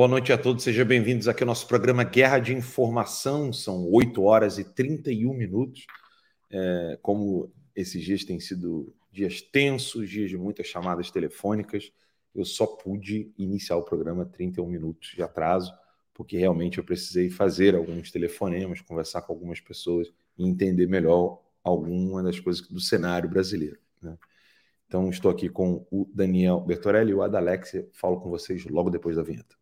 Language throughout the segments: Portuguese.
Boa noite a todos, sejam bem-vindos aqui ao nosso programa Guerra de Informação. São 8 horas e 31 minutos. É, como esses dias têm sido dias tensos, dias de muitas chamadas telefônicas, eu só pude iniciar o programa 31 minutos de atraso, porque realmente eu precisei fazer alguns telefonemas, conversar com algumas pessoas e entender melhor alguma das coisas do cenário brasileiro. Né? Então, estou aqui com o Daniel Bertorelli e o Adalex. Falo com vocês logo depois da vinheta.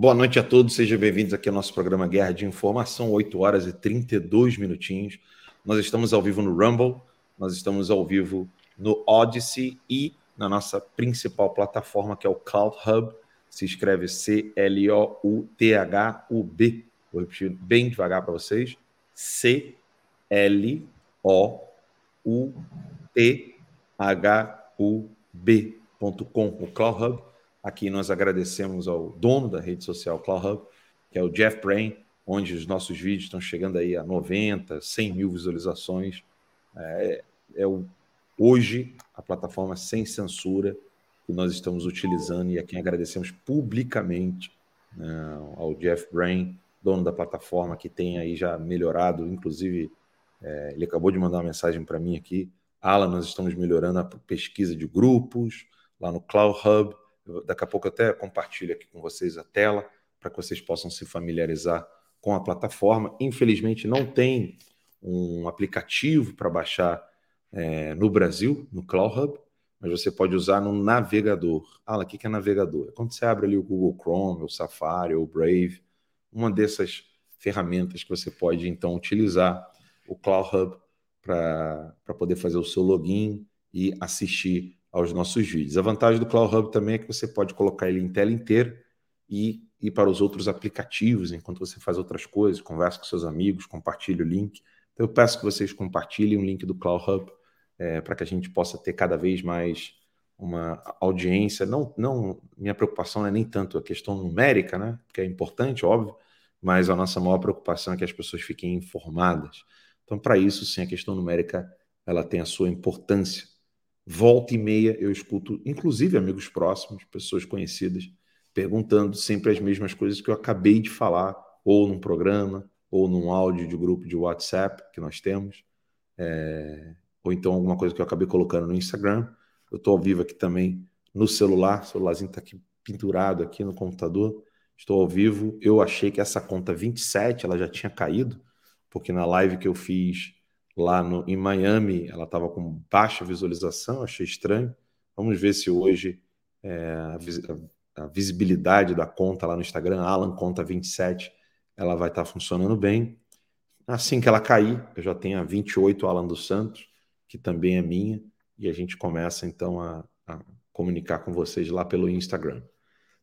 Boa noite a todos, sejam bem-vindos aqui ao nosso programa Guerra de Informação, 8 horas e 32 minutinhos. Nós estamos ao vivo no Rumble, nós estamos ao vivo no Odyssey e na nossa principal plataforma, que é o Cloud Hub. Se escreve C-L-O-U-T-H-U-B. Vou repetir bem devagar para vocês. C-L-O-U-T-H-U-B.com. O Cloud Hub Aqui nós agradecemos ao dono da rede social Cloud Hub, que é o Jeff Brain, onde os nossos vídeos estão chegando aí a 90, 100 mil visualizações. É, é o, hoje a plataforma sem censura que nós estamos utilizando e a quem agradecemos publicamente né, ao Jeff Brain, dono da plataforma, que tem aí já melhorado, inclusive é, ele acabou de mandar uma mensagem para mim aqui. Alan, nós estamos melhorando a pesquisa de grupos lá no Cloud Hub daqui a pouco eu até compartilho aqui com vocês a tela para que vocês possam se familiarizar com a plataforma. Infelizmente não tem um aplicativo para baixar é, no Brasil, no Cloud Hub, mas você pode usar no navegador. Ah, o que é navegador? É quando você abre ali o Google Chrome, o Safari, ou o Brave, uma dessas ferramentas que você pode então utilizar o Cloud Hub para poder fazer o seu login e assistir aos nossos vídeos. A vantagem do Cloud Hub também é que você pode colocar ele em tela inteira e ir para os outros aplicativos enquanto você faz outras coisas, conversa com seus amigos, compartilha o link. Então eu peço que vocês compartilhem o link do Cloud Hub é, para que a gente possa ter cada vez mais uma audiência. Não, não, minha preocupação não é nem tanto a questão numérica, né? Que é importante, óbvio, mas a nossa maior preocupação é que as pessoas fiquem informadas. Então, para isso, sim, a questão numérica ela tem a sua importância volta e meia eu escuto, inclusive amigos próximos, pessoas conhecidas, perguntando sempre as mesmas coisas que eu acabei de falar, ou num programa, ou num áudio de grupo de WhatsApp que nós temos, é, ou então alguma coisa que eu acabei colocando no Instagram. Eu estou ao vivo aqui também no celular, o celularzinho está aqui pendurado aqui no computador. Estou ao vivo. Eu achei que essa conta 27 ela já tinha caído, porque na live que eu fiz lá no, em Miami, ela estava com baixa visualização, achei estranho. Vamos ver se hoje é, a, a, visibilidade da conta lá no Instagram, Alan Conta 27, ela vai estar tá funcionando bem. Assim que ela cair, eu já tenho a 28 Alan dos Santos, que também é minha, e a gente começa então a, a comunicar com vocês lá pelo Instagram.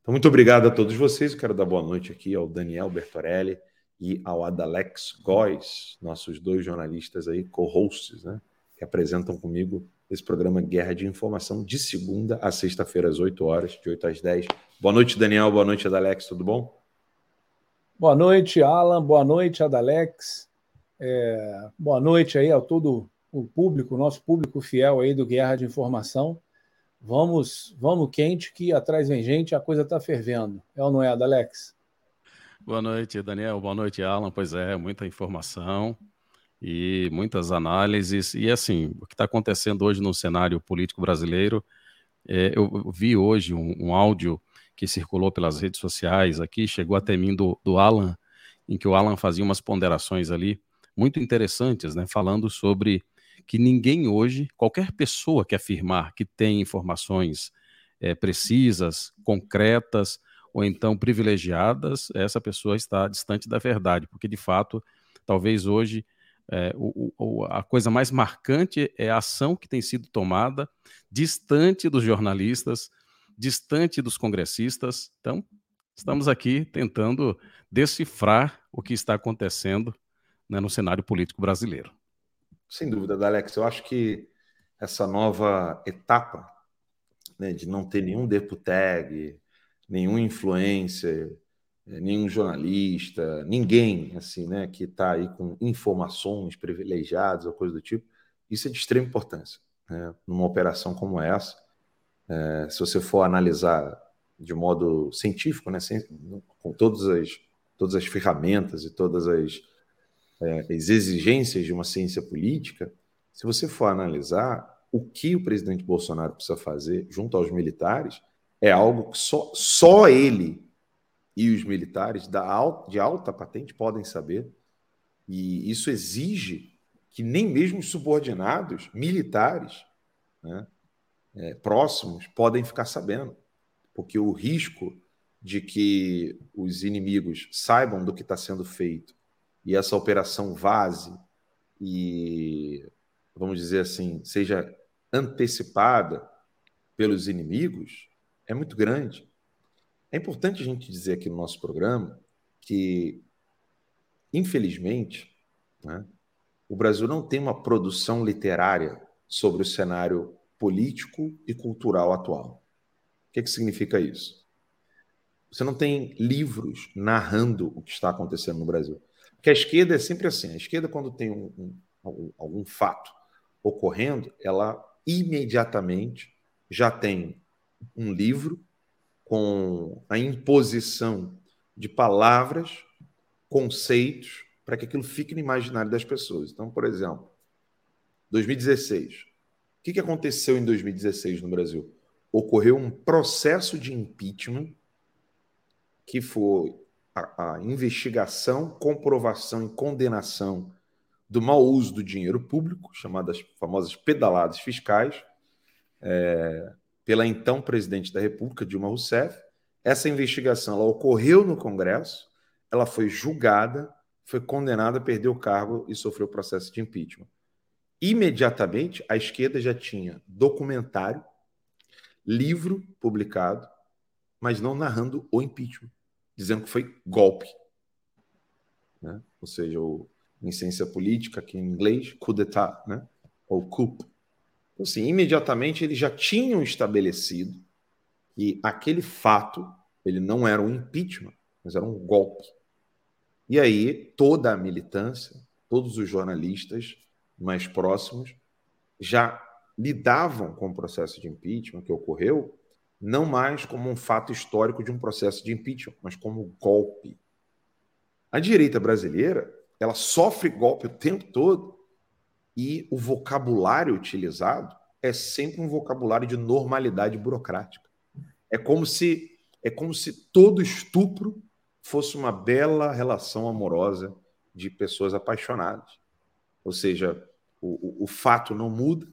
Então, muito obrigado a todos vocês. Eu quero dar boa noite aqui ao Daniel Bertorelli, e ao Adalex Góes, nossos dois jornalistas aí, co-hosts, né, que apresentam comigo esse programa Guerra de Informação de segunda a sexta-feira, às 8 horas, de 8 às 10. Boa noite, Daniel. Boa noite, Adalex. Tudo bom? Boa noite, Alan. Boa noite, Adalex. É, boa noite aí a todo o público, nosso público fiel aí do Guerra de Informação. Vamos, vamos quente que atrás vem gente, a coisa está fervendo. É ou não é, Adalex? Boa noite, Daniel. Boa noite, Alan. Pois é, muita informação e muitas análises. E assim, o que está acontecendo hoje no cenário político brasileiro, é, eu vi hoje um, um, áudio que circulou pelas redes sociais aqui, chegou até mim do, do Alan, em que o Alan fazia umas ponderações ali muito interessantes, né, falando sobre que ninguém hoje, qualquer pessoa que afirmar que tem informações é, precisas, concretas, ou então privilegiadas, essa pessoa está distante da verdade, porque de fato, talvez hoje é, o, o, a coisa mais marcante é a ação que tem sido tomada distante dos jornalistas, distante dos congressistas. Então, estamos aqui tentando decifrar o que está acontecendo né, no cenário político brasileiro. Sem dúvida, Alex. Eu acho que essa nova etapa né, de não ter nenhum deputeg, nenhum influencer, eh, nenhum jornalista, ninguém assim, né, que está aí com informações privilegiadas ou coisa do tipo, isso é de extrema importância. Né? Numa operação como essa, é, se você for analisar de modo científico, né, sem, com todas as, todas as ferramentas e todas as, é, as exigências de uma ciência política, se você for analisar o que o presidente Bolsonaro precisa fazer junto aos militares, é algo que só, só ele e os militares da alta, de alta patente podem saber. E isso exige que nem mesmo os subordinados militares né, é, próximos podem ficar sabendo, porque o risco de que os inimigos saibam do que está sendo feito e essa operação vaze e, vamos dizer assim, seja antecipada pelos inimigos é muito grande. É importante a gente dizer aqui no nosso programa que, infelizmente, né, o Brasil não tem uma produção literária sobre o cenário político e cultural atual. O que, que significa isso? Você não tem livros narrando o que está acontecendo no Brasil. Porque a esquerda é sempre assim. A esquerda, quando tem um, um, algum fato ocorrendo, ela imediatamente já tem um livro com a imposição de palavras, conceitos, para que aquilo fique no imaginário das pessoas. Então, por exemplo, 2016. O que, aconteceu em 2016 no Brasil? Ocorreu um processo de impeachment que foi a, a investigação, comprovação e condenação do mau uso do dinheiro público, chamadas famosas pedaladas fiscais, é, pela então presidente da República, Dilma Rousseff. Essa investigação ela ocorreu no Congresso, ela foi julgada, foi condenada, perdeu o cargo e sofreu processo de impeachment. Imediatamente, a esquerda já tinha documentário, livro publicado, mas não narrando o impeachment, dizendo que foi golpe. Né? Ou seja, o, em ciência política, aqui em inglês, coup d'etat, né? ou coup. Então, assim, imediatamente eles já tinham estabelecido que aquele fato ele não era um impeachment, mas era um golpe. E aí toda a militância, todos os jornalistas mais próximos já lidavam com o processo de impeachment que ocorreu não mais como um fato histórico de um processo de impeachment, mas como golpe. A direita brasileira ela sofre golpe o tempo todo e o vocabulário utilizado é sempre um vocabulário de normalidade burocrática. É como se é como se todo estupro fosse uma bela relação amorosa de pessoas apaixonadas. Ou seja, o, o, o fato não muda,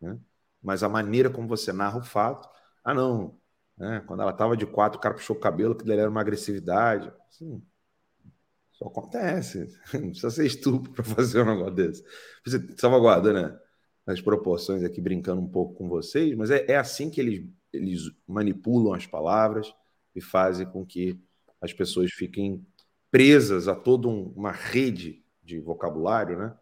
né? mas a maneira como você narra o fato. Ah, não. Né? Quando ela estava de quatro, o cara puxou o cabelo, que dele era uma agressividade. Assim, isso acontece. Não precisa ser estupro para fazer um negócio desse. Você salvaguarda, né? As proporções aqui, brincando um pouco com vocês, mas é, é assim que eles, eles manipulam as palavras e fazem com que as pessoas fiquem presas a toda um, uma rede de vocabulário, né?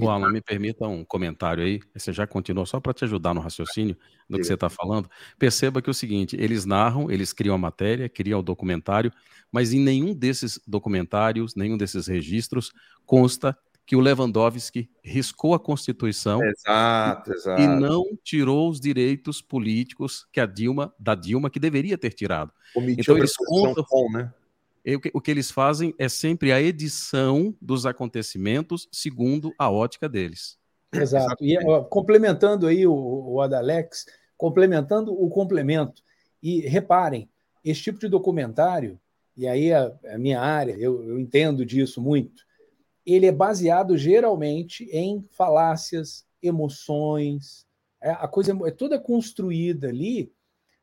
O Alan, me permita um comentário aí. Você já continuou só para te ajudar no raciocínio do que você está falando. Perceba que é o seguinte: eles narram, eles criam a matéria, criam o documentário, mas em nenhum desses documentários, nenhum desses registros consta que o Lewandowski riscou a Constituição exato, exato. e não tirou os direitos políticos que a Dilma da Dilma que deveria ter tirado. Omitiu então eles contam, com, né? O que eles fazem é sempre a edição dos acontecimentos segundo a ótica deles. Exato. E ó, complementando aí o, o Adalex, complementando o complemento. E reparem, esse tipo de documentário, e aí a, a minha área, eu, eu entendo disso muito, ele é baseado geralmente em falácias, emoções, é, a coisa é toda construída ali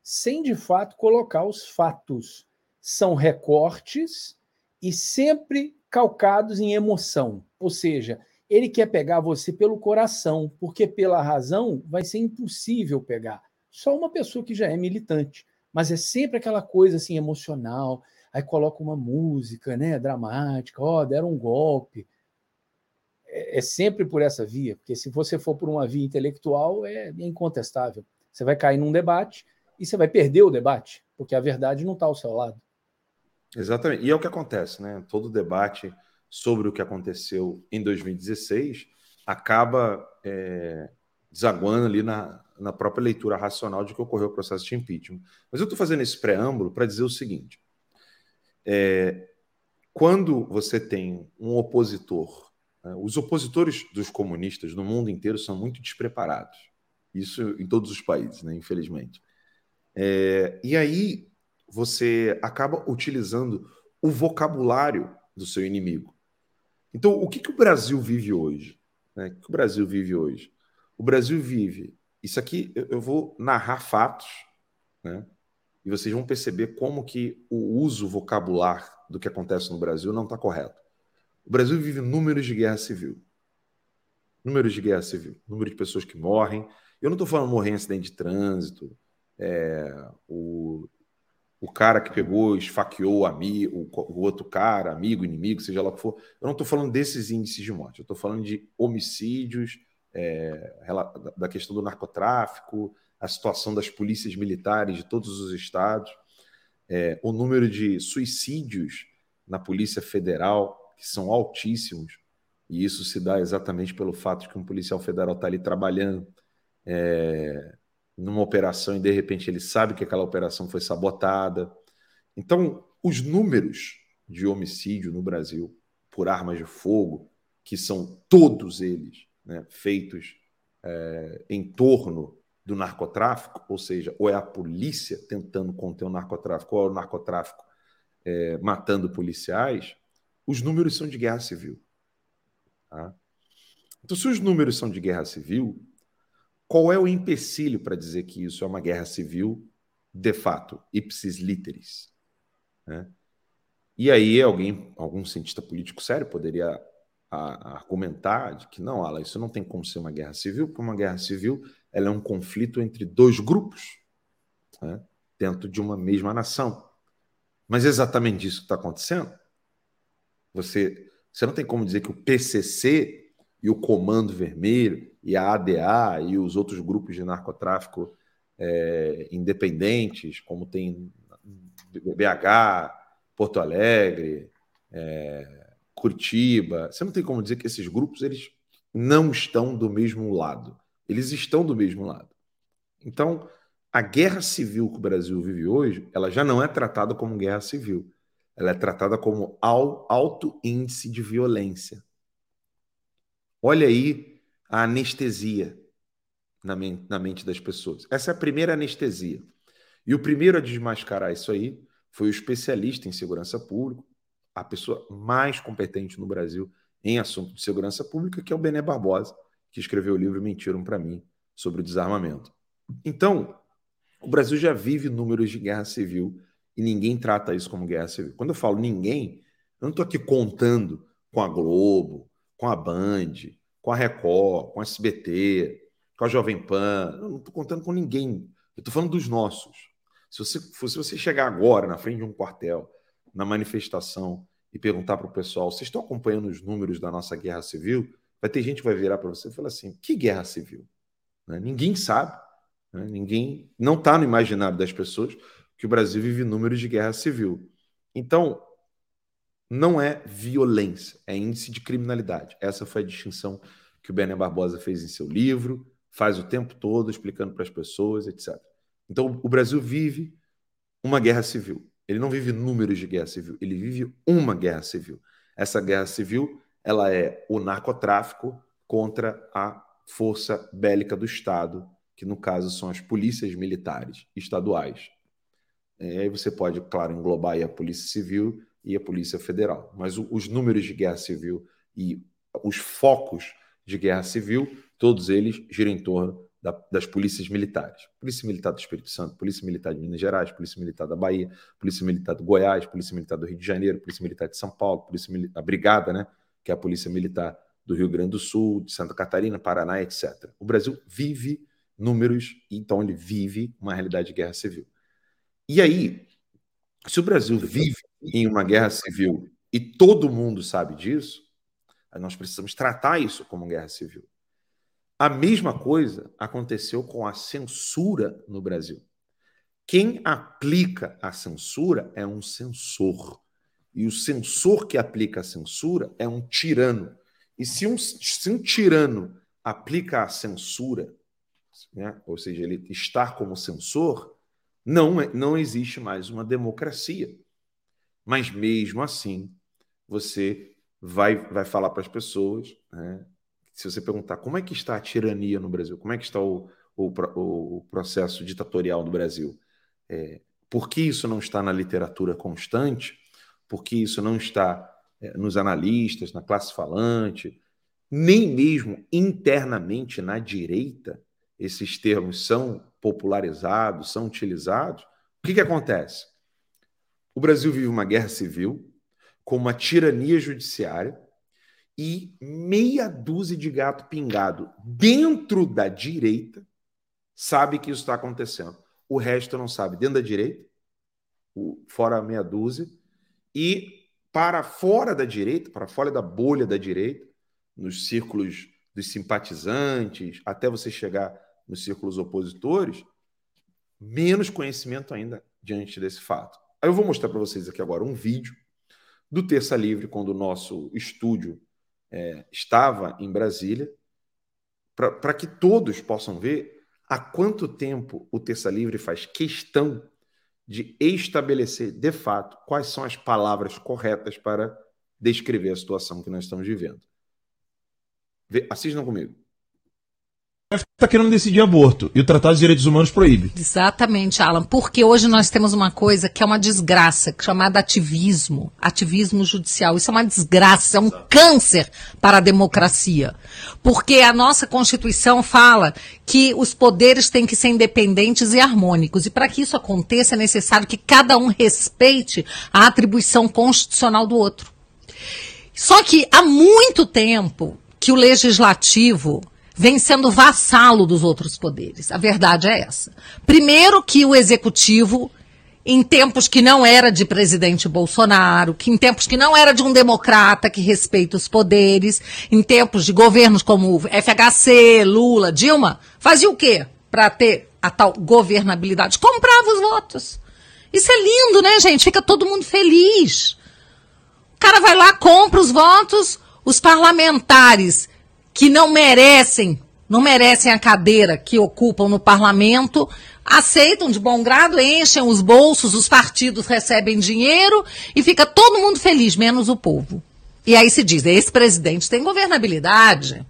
sem de fato colocar os fatos são recortes e sempre calcados em emoção. Ou seja, ele quer pegar você pelo coração, porque pela razão vai ser impossível pegar. Só uma pessoa que já é militante. Mas é sempre aquela coisa assim emocional. aí coloca uma música, né, dramática, ó, oh, deram um golpe. É, é, sempre por essa via, porque se você for por uma via intelectual, é incontestável. Você vai cair num debate e você vai perder o debate, porque a verdade não está ao seu lado. Exatamente. E é o que acontece, né? Todo debate sobre o que aconteceu em 2016 acaba é, desaguando ali na, na própria leitura racional de que ocorreu o processo de impeachment. Mas eu estou fazendo esse preâmbulo para dizer o seguinte: é, quando você tem um opositor, né, os opositores dos comunistas no mundo inteiro são muito despreparados. Isso em todos os países, né, infelizmente. É, e aí você acaba utilizando o vocabulário do seu inimigo. Então, o que, que o Brasil vive hoje? Né? O que o Brasil vive hoje? O Brasil vive. Isso aqui eu vou narrar fatos, né? E vocês vão perceber como que o uso vocabular do que acontece no Brasil não está correto. O Brasil vive números de guerra civil. Números de guerra civil. Número de pessoas que morrem. Eu não estou falando morrer em acidente de trânsito. É, o, o cara que pegou, esfaqueou amigo, o, outro cara, amigo, inimigo, seja lá o que for. Eu não estou falando desses índices de morte, eu estou falando de homicídios, é, da questão do narcotráfico, a situação das polícias militares de todos os estados, é, o número de suicídios na Polícia Federal, que são altíssimos, e isso se dá exatamente pelo fato de que um policial federal está ali trabalhando. É, numa operação e de repente ele sabe que aquela operação foi sabotada. Então, os números de homicídio no Brasil por armas de fogo, que são todos eles né, feitos é, em torno do narcotráfico, ou seja, ou é a polícia tentando conter o narcotráfico, ou é o narcotráfico é, matando policiais, os números são de guerra civil. Tá? Então, se os números são de guerra civil, qual é o empecilho para dizer que isso é uma guerra civil, de fato, ipsis literis? Né? E aí alguém, algum cientista político sério poderia a, a argumentar de que não, Ala, isso não tem como ser uma guerra civil, porque uma guerra civil ela é um conflito entre dois grupos né? dentro de uma mesma nação. Mas é exatamente isso que está acontecendo. Você, você não tem como dizer que o PCC e o Comando Vermelho e a ADA e os outros grupos de narcotráfico é, independentes, como tem BH, Porto Alegre, é, Curitiba. Você não tem como dizer que esses grupos eles não estão do mesmo lado. Eles estão do mesmo lado. Então, a guerra civil que o Brasil vive hoje, ela já não é tratada como guerra civil. Ela é tratada como alto índice de violência. Olha aí a anestesia na mente, na mente das pessoas. Essa é a primeira anestesia. E o primeiro a desmascarar isso aí foi o especialista em segurança pública, a pessoa mais competente no Brasil em assunto de segurança pública, que é o Bené Barbosa, que escreveu o livro Mentiram para mim sobre o desarmamento. Então, o Brasil já vive números de guerra civil e ninguém trata isso como guerra civil. Quando eu falo ninguém, eu não estou aqui contando com a Globo, com a Band, com a Record, com a SBT, com a Jovem Pan. Eu não estou contando com ninguém. Eu estou falando dos nossos. Se você, se você chegar agora na frente de um quartel, na manifestação, e perguntar para o pessoal: vocês estão acompanhando os números da nossa guerra civil? Vai ter gente que vai virar para você e falar assim: que guerra civil? Né? Ninguém sabe. Né? Ninguém. Não está no imaginário das pessoas que o Brasil vive números de guerra civil. Então, não é violência, é índice de criminalidade. Essa foi a distinção que o Bené Barbosa fez em seu livro, faz o tempo todo explicando para as pessoas, etc. Então, o Brasil vive uma guerra civil. Ele não vive números de guerra civil, ele vive uma guerra civil. Essa guerra civil, ela é o narcotráfico contra a força bélica do Estado, que no caso são as polícias militares estaduais. E aí você pode, claro, englobar a polícia civil e a Polícia Federal. Mas o, os números de guerra civil e os focos de guerra civil, todos eles giram em torno da, das polícias militares. Polícia Militar do Espírito Santo, Polícia Militar de Minas Gerais, Polícia Militar da Bahia, Polícia Militar do Goiás, Polícia Militar do Rio de Janeiro, Polícia Militar de São Paulo, Polícia a Brigada, né, que é a Polícia Militar do Rio Grande do Sul, de Santa Catarina, Paraná, etc. O Brasil vive números, então ele vive uma realidade de guerra civil. E aí, Se o Brasil vive em uma guerra civil e todo mundo sabe disso, nós precisamos tratar isso como guerra civil. A mesma coisa aconteceu com a censura no Brasil. Quem aplica a censura é um censor. E o censor que aplica a censura é um tirano. E se um, se um tirano aplica a censura, né, ou seja, ele está como censor, não, é, não existe mais uma democracia. Mas mesmo assim, você vai, vai falar para as pessoas, né, se você perguntar como é que está a tirania no Brasil, como é que está o, o, o processo ditatorial no Brasil, é, por que isso não está na literatura constante, por que isso não está é, nos analistas, na classe falante, nem mesmo internamente na direita, esses termos são popularizados, são utilizados. O que, que acontece? O Brasil vive uma guerra civil, com uma tirania judiciária e meia dúzia de gato pingado dentro da direita sabe que isso está acontecendo o resto não sabe. Dentro da direita, fora a meia dúzia, e para fora da direita, para fora da bolha da direita, nos círculos dos simpatizantes, até você chegar nos círculos opositores, menos conhecimento ainda diante desse fato. Aí eu vou mostrar para vocês aqui agora um vídeo do Terça Livre, quando o nosso estúdio é, estava em Brasília, para que todos possam ver há quanto tempo o Terça Livre faz questão de estabelecer, de fato, quais são as palavras corretas para descrever a situação que nós estamos vivendo. Assistam comigo está querendo decidir aborto e o Tratado de Direitos Humanos proíbe. Exatamente, Alan, porque hoje nós temos uma coisa que é uma desgraça, chamada ativismo, ativismo judicial. Isso é uma desgraça, é um câncer para a democracia. Porque a nossa Constituição fala que os poderes têm que ser independentes e harmônicos. E para que isso aconteça é necessário que cada um respeite a atribuição constitucional do outro. Só que há muito tempo que o legislativo vem sendo vassalo dos outros poderes. A verdade é essa. Primeiro que o executivo, em tempos que não era de presidente Bolsonaro, que em tempos que não era de um democrata que respeita os poderes, em tempos de governos como FHC, Lula, Dilma, fazia o quê para ter a tal governabilidade? Comprava os votos. Isso é lindo, né, gente? Fica todo mundo feliz. O cara vai lá, compra os votos, os parlamentares que não merecem, não merecem a cadeira que ocupam no parlamento, aceitam de bom grado, enchem os bolsos, os partidos recebem dinheiro e fica todo mundo feliz, menos o povo. E aí se diz, esse presidente tem governabilidade.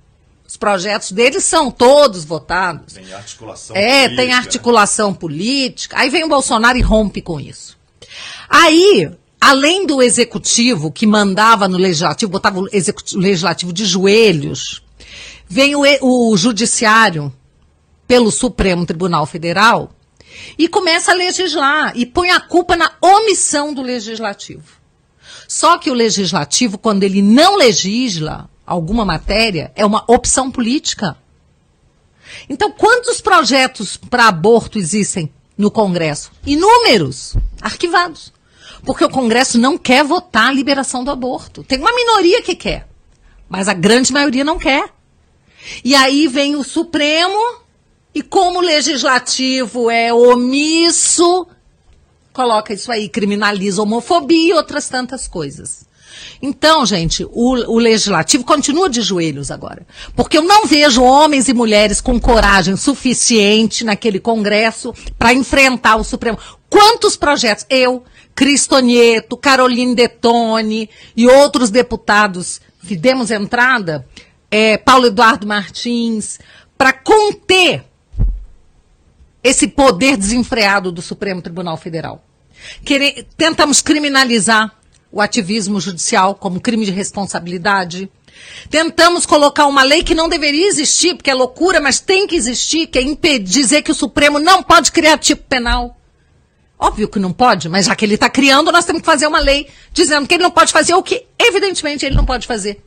Os projetos dele são todos votados. Tem articulação é, política. tem articulação política. Aí vem o Bolsonaro e rompe com isso. Aí, além do executivo que mandava no legislativo, botava o legislativo de joelhos, Vem o, o judiciário pelo Supremo Tribunal Federal e começa a legislar e põe a culpa na omissão do legislativo. Só que o legislativo, quando ele não legisla alguma matéria, é uma opção política. Então, quantos projetos para aborto existem no Congresso? Inúmeros, arquivados. Porque o Congresso não quer votar a liberação do aborto. Tem uma minoria que quer, mas a grande maioria não quer. E aí vem o Supremo, e como o legislativo é omisso, coloca isso aí, criminaliza homofobia e outras tantas coisas. Então, gente, o, o, legislativo continua de joelhos agora. Porque eu não vejo homens e mulheres com coragem suficiente naquele Congresso para enfrentar o Supremo. Quantos projetos? Eu, Cristonieto, Caroline Detone e outros deputados que demos entrada é, Paulo Eduardo Martins, para conter esse poder desenfreado do Supremo Tribunal Federal. Querer, tentamos criminalizar o ativismo judicial como crime de responsabilidade. Tentamos colocar uma lei que não deveria existir, porque é loucura, mas tem que existir, que é impedir, dizer que o Supremo não pode criar tipo penal. Óbvio que não pode, mas já que ele está criando, nós temos que fazer uma lei dizendo que ele não pode fazer o que, evidentemente, ele não pode fazer.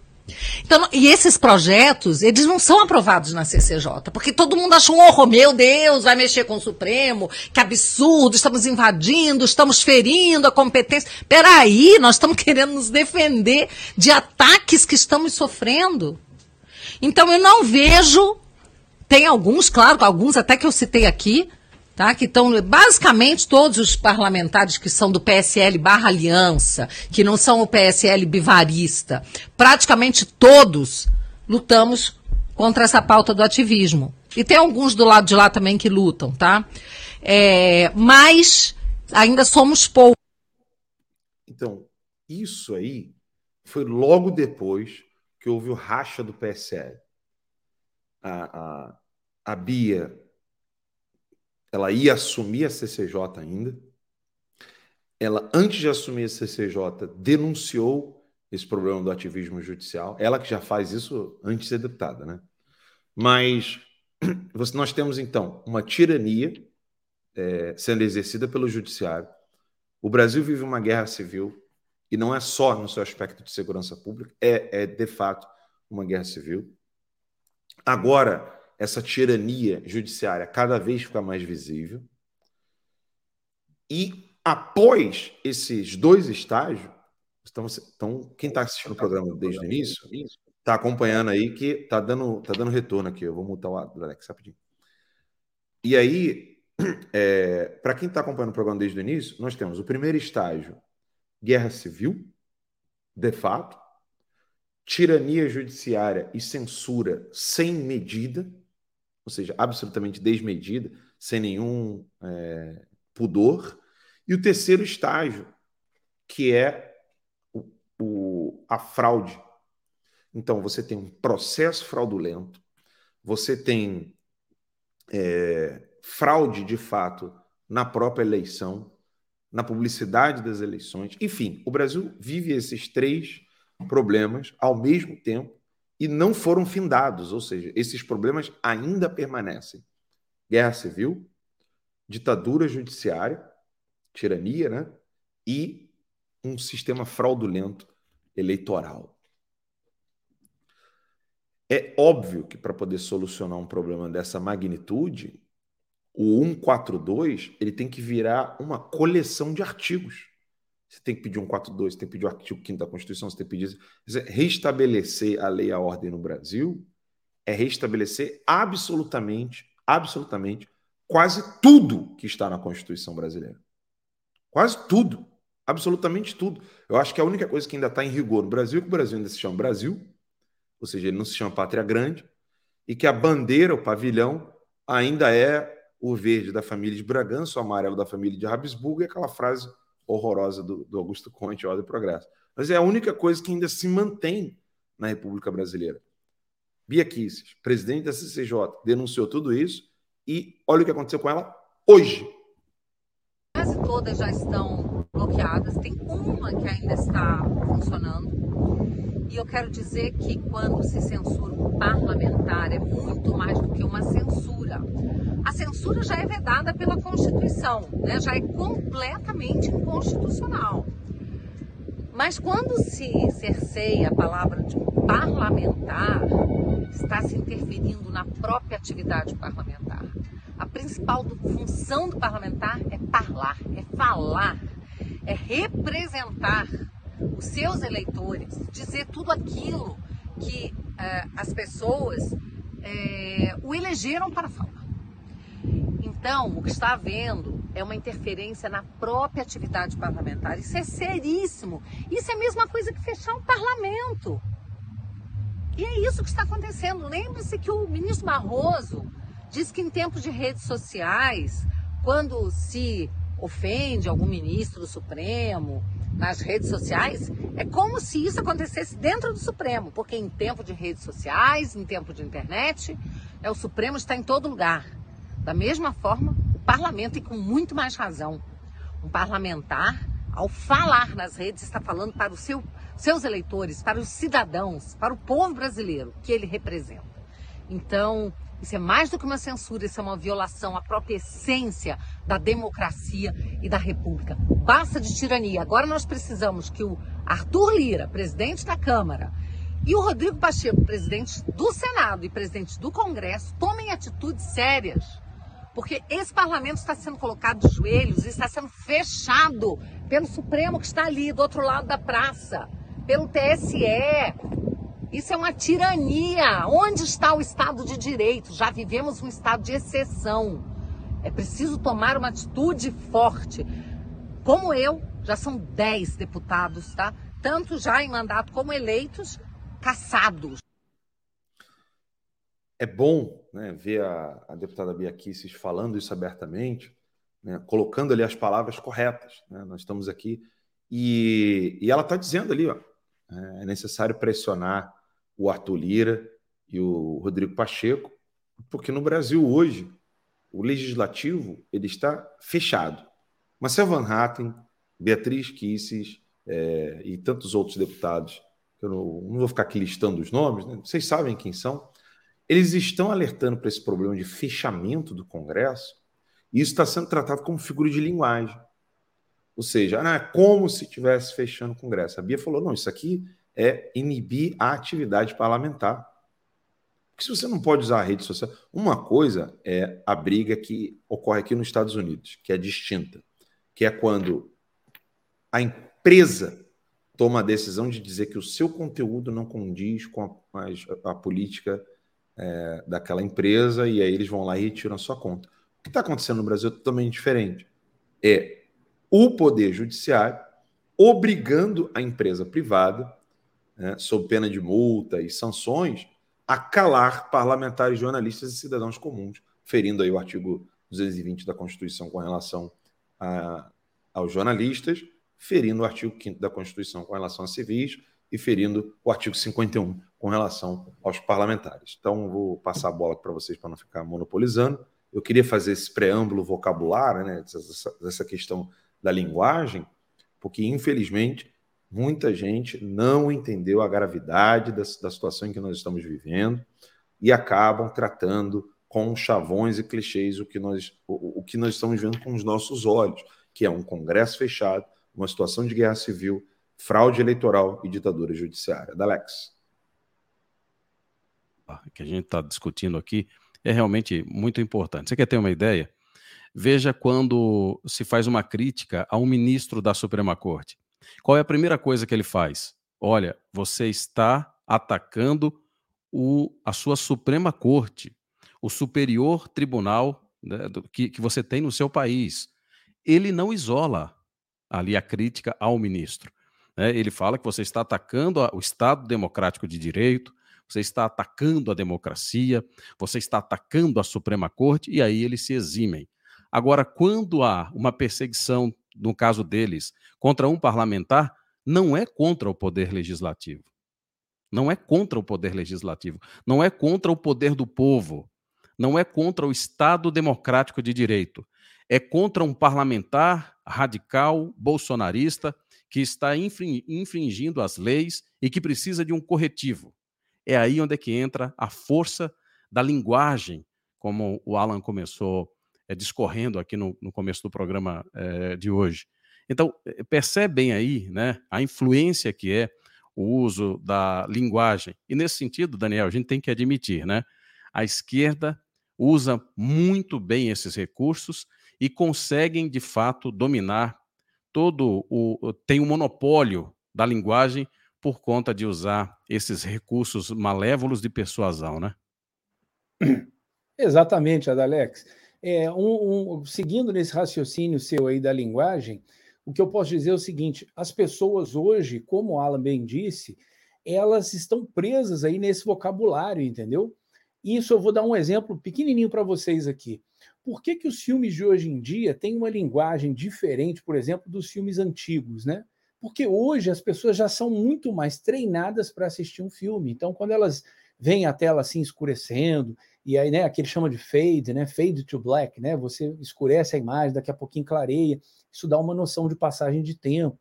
Então, e esses projetos, eles não são aprovados na CCJ, porque todo mundo acha um horror, meu Deus, vai mexer com o Supremo, que absurdo, estamos invadindo, estamos ferindo a competência. Peraí, nós estamos querendo nos defender de ataques que estamos sofrendo. Então, eu não vejo, tem alguns, claro, alguns até que eu citei aqui, tá? Que estão basicamente todos os parlamentares que são do PSL barra aliança, que não são o PSL bivarista, praticamente todos lutamos contra essa pauta do ativismo. E tem alguns do lado de lá também que lutam, tá? É, mas ainda somos poucos. Então, isso aí foi logo depois que houve o racha do PSL. A, a, a Bia ela ia assumir a CCJ ainda. Ela, antes de assumir a CCJ, denunciou esse problema do ativismo judicial. Ela que já faz isso antes de ser deputada, né? Mas nós temos, então, uma tirania é, sendo exercida pelo judiciário. O Brasil vive uma guerra civil, e não é só no seu aspecto de segurança pública, é, é de fato uma guerra civil. Agora, essa tirania judiciária cada vez fica mais visível. E após esses dois estágios, então, então quem está assistindo o programa desde o início está acompanhando aí que está dando, tá dando retorno aqui. Eu vou mutar o Alex rapidinho. E aí, é, para quem está acompanhando o programa desde o início, nós temos o primeiro estágio, guerra civil, de fato, tirania judiciária e censura sem medida, ou seja, absolutamente desmedida, sem nenhum é, pudor. E o terceiro estágio, que é o, o, a fraude. Então, você tem um processo fraudulento, você tem é, fraude de fato na própria eleição, na publicidade das eleições. Enfim, o Brasil vive esses três problemas ao mesmo tempo e não foram findados, ou seja, esses problemas ainda permanecem. Guerra civil, ditadura judiciária, tirania, né? E um sistema fraudulento eleitoral. É óbvio que para poder solucionar um problema dessa magnitude, o 142 ele tem que virar uma coleção de artigos. Você tem que pedir um 42, você tem que pedir o artigo 5 da Constituição, você tem que pedir. Restabelecer a lei e a ordem no Brasil é restabelecer absolutamente, absolutamente, quase tudo que está na Constituição brasileira. Quase tudo. Absolutamente tudo. Eu acho que a única coisa que ainda está em rigor no Brasil é que o Brasil ainda se chama Brasil, ou seja, ele não se chama Pátria Grande, e que a bandeira, o pavilhão, ainda é o verde da família de Bragança, o amarelo da família de Habsburgo e aquela frase horrorosa do, do Augusto Conte, Ordem e Progresso. Mas é a única coisa que ainda se mantém na República Brasileira. Bia Kicis, presidente da CCJ, denunciou tudo isso e olha o que aconteceu com ela hoje. Quase todas já estão bloqueadas, tem uma que ainda está funcionando. E eu quero dizer que quando se censura um parlamentar é muito mais do que uma censura a censura já é vedada pela Constituição, né? já é completamente inconstitucional. Mas quando se cerceia a palavra de um parlamentar, está se interferindo na própria atividade parlamentar. A principal função do parlamentar é falar, é falar, é representar os seus eleitores, dizer tudo aquilo que eh, as pessoas eh, o elegeram para falar. Então, o que está havendo é uma interferência na própria atividade parlamentar. Isso é seríssimo. Isso é a mesma coisa que fechar um parlamento. E é isso que está acontecendo. Lembre-se que o ministro Barroso diz que em tempos de redes sociais, quando se ofende algum ministro do Supremo nas redes sociais, é como se isso acontecesse dentro do Supremo, porque em tempo de redes sociais, em tempo de internet, é o Supremo está em todo lugar. Da mesma forma, o parlamento, e com muito mais razão, um parlamentar, ao falar nas redes, está falando para os seu, seus eleitores, para os cidadãos, para o povo brasileiro que ele representa. Então, isso é mais do que uma censura, isso é uma violação à própria essência da democracia e da república. Basta de tirania. Agora nós precisamos que o Arthur Lira, presidente da Câmara, e o Rodrigo Pacheco, presidente do Senado e presidente do Congresso, tomem atitudes sérias. Porque esse parlamento está sendo colocado de joelhos e está sendo fechado pelo Supremo que está ali do outro lado da praça, pelo TSE. Isso é uma tirania. Onde está o Estado de Direito? Já vivemos um estado de exceção. É preciso tomar uma atitude forte. Como eu, já são 10 deputados, tá? Tanto já em mandato como eleitos, caçados. É bom né, ver a, a deputada Bia Kicis falando isso abertamente, né, colocando ali as palavras corretas. Né? Nós estamos aqui e, e ela está dizendo ali, ó, é necessário pressionar o Arthur Lira e o Rodrigo Pacheco, porque no Brasil hoje o legislativo ele está fechado. Marcel Van Hatten, Beatriz Kisses é, e tantos outros deputados, eu não, não, vou ficar aqui listando os nomes, né? vocês sabem quem são, eles estão alertando para esse problema de fechamento do Congresso e isso está sendo tratado como figura de linguagem. Ou seja, é como se estivesse fechando o Congresso. A Bia falou: não, isso aqui é inibir a atividade parlamentar. Porque se você não pode usar a rede social. Uma coisa é a briga que ocorre aqui nos Estados Unidos, que é distinta, que é quando a empresa toma a decisão de dizer que o seu conteúdo não condiz com a, a, a política é, daquela empresa e aí eles vão lá e retiram a sua conta. O que está acontecendo no Brasil é totalmente diferente. É o poder judiciário obrigando a empresa privada, né, sob pena de multa e sanções, a calar parlamentares, jornalistas e cidadãos comuns, ferindo aí o artigo 220 da Constituição com relação a, aos jornalistas, ferindo o artigo 5 da Constituição com relação a civis e ferindo o artigo 51 com relação aos parlamentares. Então, vou passar a bola para vocês para não ficar monopolizando. Eu queria fazer esse preâmbulo vocabulário, né, dessa, dessa questão da linguagem, porque, infelizmente, muita gente não entendeu a gravidade da, da situação em que nós estamos vivendo e acabam tratando com chavões e clichês o que nós, o, o que nós estamos vendo com os nossos olhos, que é um Congresso fechado, uma situação de guerra civil, fraude eleitoral e ditadura judiciária. Dalex. Que a gente está discutindo aqui é realmente muito importante. Você quer ter uma ideia? Veja quando se faz uma crítica a um ministro da Suprema Corte. Qual é a primeira coisa que ele faz? Olha, você está atacando o, a sua Suprema Corte, o superior tribunal né, do, que, que você tem no seu país. Ele não isola ali a crítica ao ministro. Né? Ele fala que você está atacando o Estado Democrático de Direito, você está atacando a democracia, você está atacando a Suprema Corte, e aí eles se eximem. Agora, quando há uma perseguição no caso deles, contra um parlamentar, não é contra o poder legislativo. Não é contra o poder legislativo. Não é contra o poder do povo. Não é contra o Estado democrático de direito. É contra um parlamentar radical, bolsonarista, que está infringindo as leis e que precisa de um corretivo. É aí onde é que entra a força da linguagem, como o Alan começou é, discorrendo aqui no, no, começo do programa é, de hoje. Então, percebem aí né, a influência que é o uso da linguagem. E nesse sentido, Daniel, a gente tem que admitir, né? A esquerda usa muito bem esses recursos e conseguem, de fato, dominar todo o. tem um monopólio da linguagem por conta de usar esses recursos malévolos de persuasão, né? Exatamente, Adalex. É, um, um, seguindo nesse raciocínio seu aí da linguagem, o que eu posso dizer é o seguinte: as pessoas hoje, como o Alan bem disse, elas estão presas aí nesse vocabulário, entendeu? Isso eu vou dar um exemplo pequenininho para vocês aqui. Por que, que os filmes de hoje em dia têm uma linguagem diferente, por exemplo, dos filmes antigos, né? Porque hoje as pessoas já são muito mais treinadas para assistir um filme. Então, quando elas veem a tela assim escurecendo e aí, né, aquele chama de fade, né, fade to black, né, você escurece a imagem, daqui a pouquinho clareia, isso dá uma noção de passagem de tempo.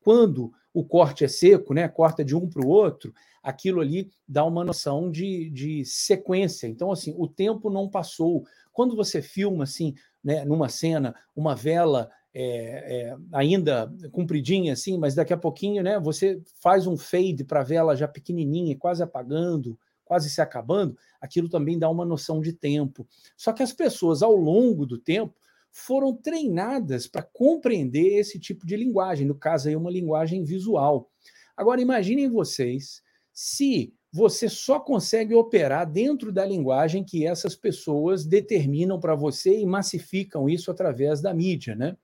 Quando o corte é seco, né, corta de um para o outro, aquilo ali dá uma noção de, de sequência. Então, assim, o tempo não passou. Quando você filma, assim, né, numa cena, uma vela é, é, ainda compridinha assim, mas daqui a pouquinho, né, você faz um fade para a vela já pequenininha, quase apagando, quase se acabando, aquilo também dá uma noção de tempo. Só que as pessoas, ao longo do tempo, foram treinadas para compreender esse tipo de linguagem, no caso aí uma linguagem visual. Agora imaginem vocês se você só consegue operar dentro da linguagem que essas pessoas determinam para você e massificam isso através da mídia, né?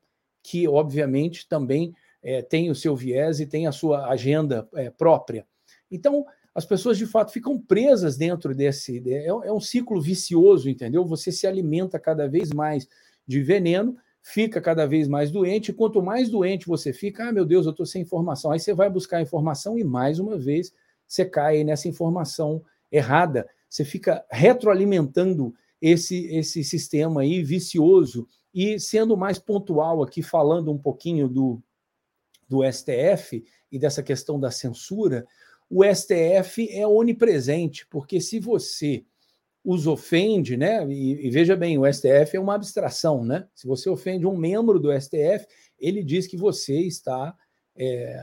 Que obviamente também é, tem o seu viés e tem a sua agenda é, própria. Então, as pessoas de fato ficam presas dentro desse. É, é um ciclo vicioso, entendeu? Você se alimenta cada vez mais de veneno, fica cada vez mais doente, e quanto mais doente você fica, ah, meu Deus, eu estou sem informação. Aí você vai buscar informação e, mais uma vez, você cai nessa informação errada. Você fica retroalimentando esse, esse sistema aí vicioso. E sendo mais pontual aqui, falando um pouquinho do, do STF e dessa questão da censura, o STF é onipresente, porque se você os ofende, né? E, e, veja bem, o STF é uma abstração, né? Se você ofende um membro do STF, ele diz que você está é,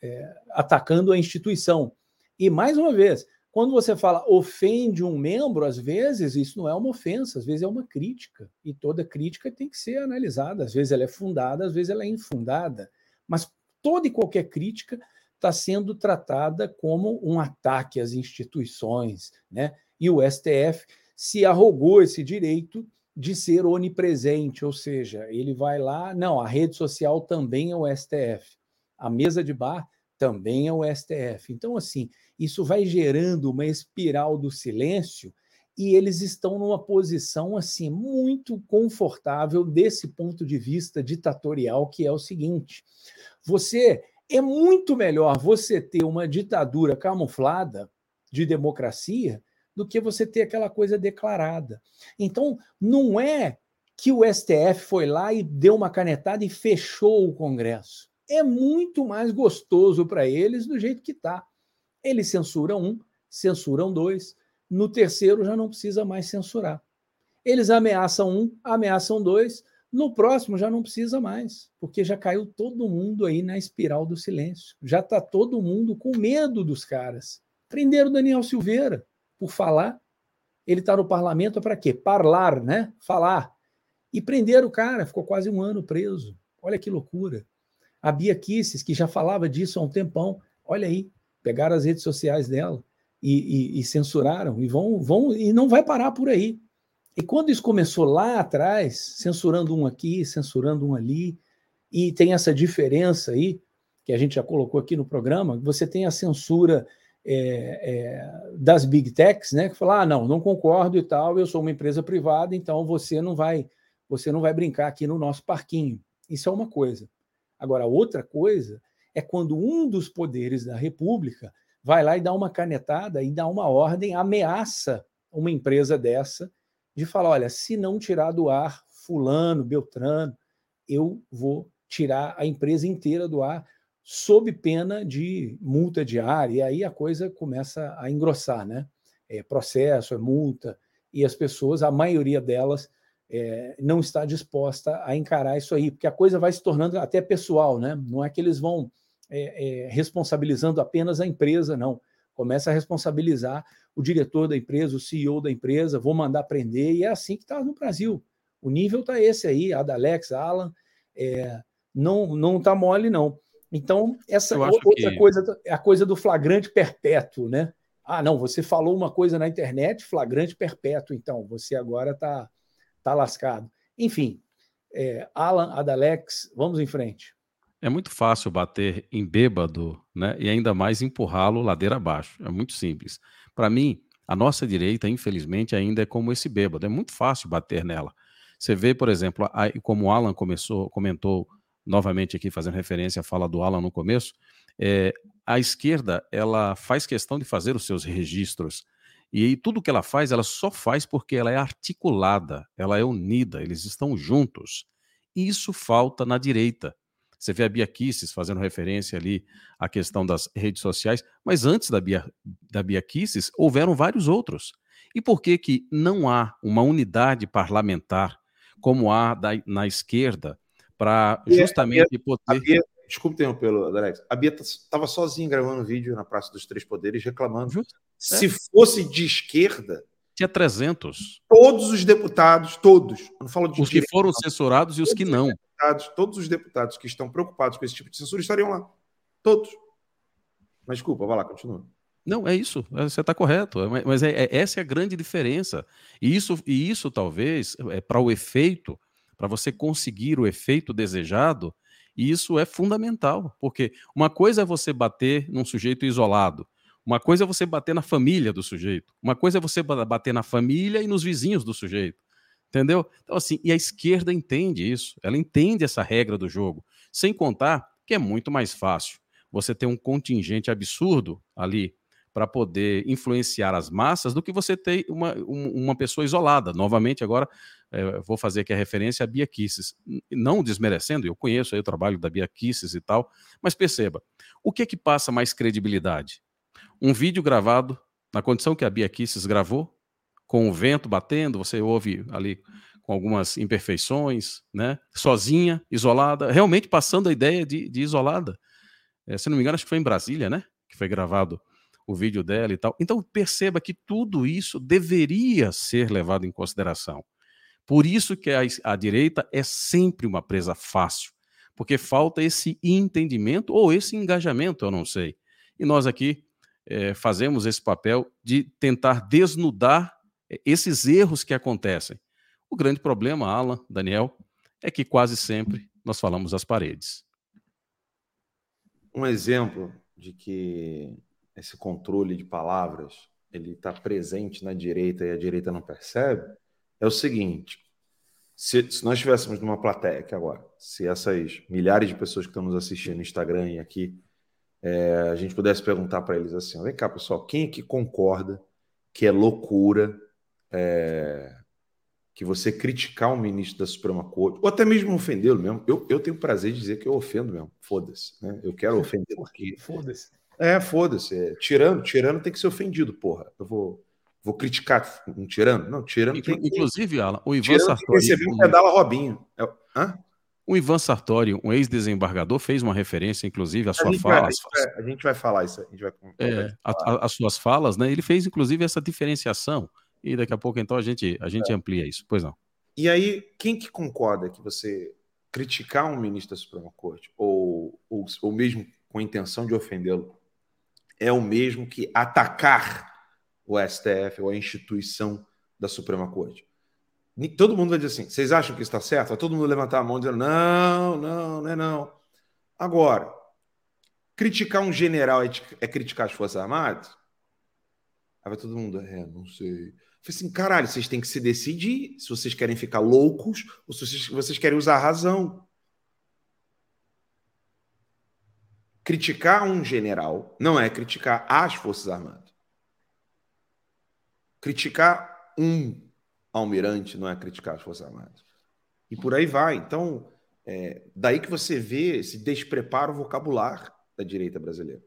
é, atacando a instituição. E mais uma vez, quando você fala ofende um membro, às vezes isso não é uma ofensa, às vezes é uma crítica. E toda crítica tem que ser analisada. Às vezes ela é fundada, às vezes ela é infundada. Mas toda e qualquer crítica está sendo tratada como um ataque às instituições, né? e o STF se arrogou esse direito de ser onipresente, ou seja, ele vai lá, não, a rede social também é o STF, a mesa de bar também é o STF. Então, assim, isso vai gerando uma espiral do silêncio e eles estão numa posição assim muito confortável desse ponto de vista ditatorial, que é o seguinte: você é muito melhor você ter uma ditadura camuflada de democracia do que você ter aquela coisa declarada. Então, não é que o STF foi lá e deu uma canetada e fechou o Congresso. É muito mais gostoso para eles do jeito que está. Eles censuram um, censuram dois, no terceiro já não precisa mais censurar. Eles ameaçam um, ameaçam dois, no próximo já não precisa mais, porque já caiu todo mundo aí na espiral do silêncio. Já está todo mundo com medo dos caras. Prenderam Daniel Silveira por falar. Ele está no parlamento para quê? Parlar, né? Falar. E prenderam o cara, ficou quase um ano preso. Olha que loucura. A Bia Kisses, que já falava disso há um tempão, olha aí, pegaram as redes sociais dela e, e, e censuraram e vão, vão e não vai parar por aí. E quando isso começou lá atrás, censurando um aqui, censurando um ali, e tem essa diferença aí, que a gente já colocou aqui no programa, você tem a censura é, é, das big techs, né, que falam, ah, não, não concordo e tal, eu sou uma empresa privada, então você não vai, você não vai brincar aqui no nosso parquinho. Isso é uma coisa. Agora, outra coisa é quando um dos poderes da República vai lá e dá uma canetada e dá uma ordem, ameaça uma empresa dessa de falar, olha, se não tirar do ar fulano, Beltrano, eu vou tirar a empresa inteira do ar sob pena de multa diária, e aí a coisa começa a engrossar, né? É processo, é multa, e as pessoas, a maioria delas, é, não está disposta a encarar isso aí, porque a coisa vai se tornando até pessoal, né? Não é que eles vão é, é, responsabilizando apenas a empresa, não. Começa a responsabilizar o diretor da empresa, o CEO da empresa, vou mandar prender, e é assim que está no Brasil. O nível está esse aí, a da Alex, Alan, é, não não está mole, não. Então, essa outra que... coisa é a coisa do flagrante perpétuo, né? Ah, não, você falou uma coisa na internet, flagrante perpétuo, então você agora está tá lascado. Enfim, é, Alan, Adalex, vamos em frente. É muito fácil bater em bêbado, né? E ainda mais empurrá-lo ladeira abaixo. É muito simples. Para mim, a nossa direita, infelizmente, ainda é como esse bêbado. É muito fácil bater nela. Você vê, por exemplo, como o Alan começou, comentou novamente aqui fazendo referência à fala do Alan no começo, é, a esquerda ela faz questão de fazer os seus registros e tudo que ela faz, ela só faz porque ela é articulada, ela é unida, eles estão juntos. Isso falta na direita. Você vê a Bia Kisses fazendo referência ali à questão das redes sociais, mas antes da Bia, da Bia Kisses, houveram vários outros. E por que, que não há uma unidade parlamentar como há da, na esquerda para justamente a Bia, poder. A Bia, desculpa interromper, Alex. A Bia estava sozinha gravando vídeo na Praça dos Três Poderes, reclamando. Justo. Se é. fosse de esquerda. Tinha 300. Todos os deputados, todos. não falo de os direito, que foram não. censurados e os que não. Deputados, todos os deputados que estão preocupados com esse tipo de censura estariam lá. Todos. Mas desculpa, vai lá, continua. Não, é isso, é, você está correto, é, mas é, é, essa é a grande diferença. E isso, e isso talvez, é para o efeito, para você conseguir o efeito desejado, isso é fundamental, porque uma coisa é você bater num sujeito isolado, uma coisa é você bater na família do sujeito, uma coisa é você bater na família e nos vizinhos do sujeito, entendeu? Então, assim, e a esquerda entende isso, ela entende essa regra do jogo, sem contar que é muito mais fácil você ter um contingente absurdo ali para poder influenciar as massas do que você ter uma, uma pessoa isolada. Novamente, agora é, vou fazer aqui a referência a Bia Kisses. Não desmerecendo, eu conheço o trabalho da Bia Kisses e tal, mas perceba, o que é que passa mais credibilidade? Um vídeo gravado na condição que a Bia Kisses gravou, com o vento batendo, você ouve ali com algumas imperfeições, né? sozinha, isolada, realmente passando a ideia de, de isolada. É, se não me engano, acho que foi em Brasília, né? Que foi gravado o vídeo dela e tal. Então perceba que tudo isso deveria ser levado em consideração. Por isso que a, a direita é sempre uma presa fácil, porque falta esse entendimento ou esse engajamento, eu não sei. E nós aqui é, fazemos esse papel de tentar desnudar eh, esses erros que acontecem. O grande problema, Alan, Daniel, é que quase sempre nós falamos às paredes. Um exemplo de que esse controle de palavras ele está presente na direita e a direita não percebe, é o seguinte: se, se, nós estivéssemos numa plateia aqui agora, se essas milhares de pessoas que estão nos assistindo no Instagram e aqui, é, a gente pudesse perguntar para eles assim: vem cá, pessoal, quem é que concorda que é loucura é, que você criticar um ministro da Suprema Corte, ou até mesmo ofendê-lo mesmo? Eu, eu tenho prazer de dizer que eu ofendo mesmo, foda-se, né? Eu quero ofender porque. Foda-se. É, foda-se. É, tirano, tirano tem que ser ofendido, porra. Eu vou, vou criticar um tirano? Não, tirano Inclu tem Inclusive, Alan, o Ivan Sartori... Recebeu um pedala Robinho. É, hã? O Ivan Sartori, um ex-desembargador, fez uma referência, inclusive, à sua fala. Vai, a, gente vai, a, gente vai, falar isso. A gente vai, é, as suas falas, né? Ele fez, inclusive, essa diferenciação. E daqui a pouco, então, a gente, a gente é. amplia isso. Pois não. E aí, quem que concorda que você criticar um ministro da Suprema Corte, ou, ou, ou mesmo com a intenção de ofendê-lo, é o mesmo que atacar o STF ou a instituição da Suprema Corte. Todo mundo vai dizer assim: vocês acham que está certo? Vai todo mundo levantar a mão dizendo: não, não, não é não. Agora, criticar um general é, é criticar as Forças Armadas? Aí vai todo mundo, é, não sei. Falei assim, caralho, vocês têm que se decidir se vocês querem ficar loucos ou se vocês, vocês querem usar a razão. Criticar um general não é criticar as Forças Armadas. Criticar um almirante não é criticar as Forças Armadas. E por aí vai. Então, é, daí que você vê esse despreparo vocabular da direita brasileira.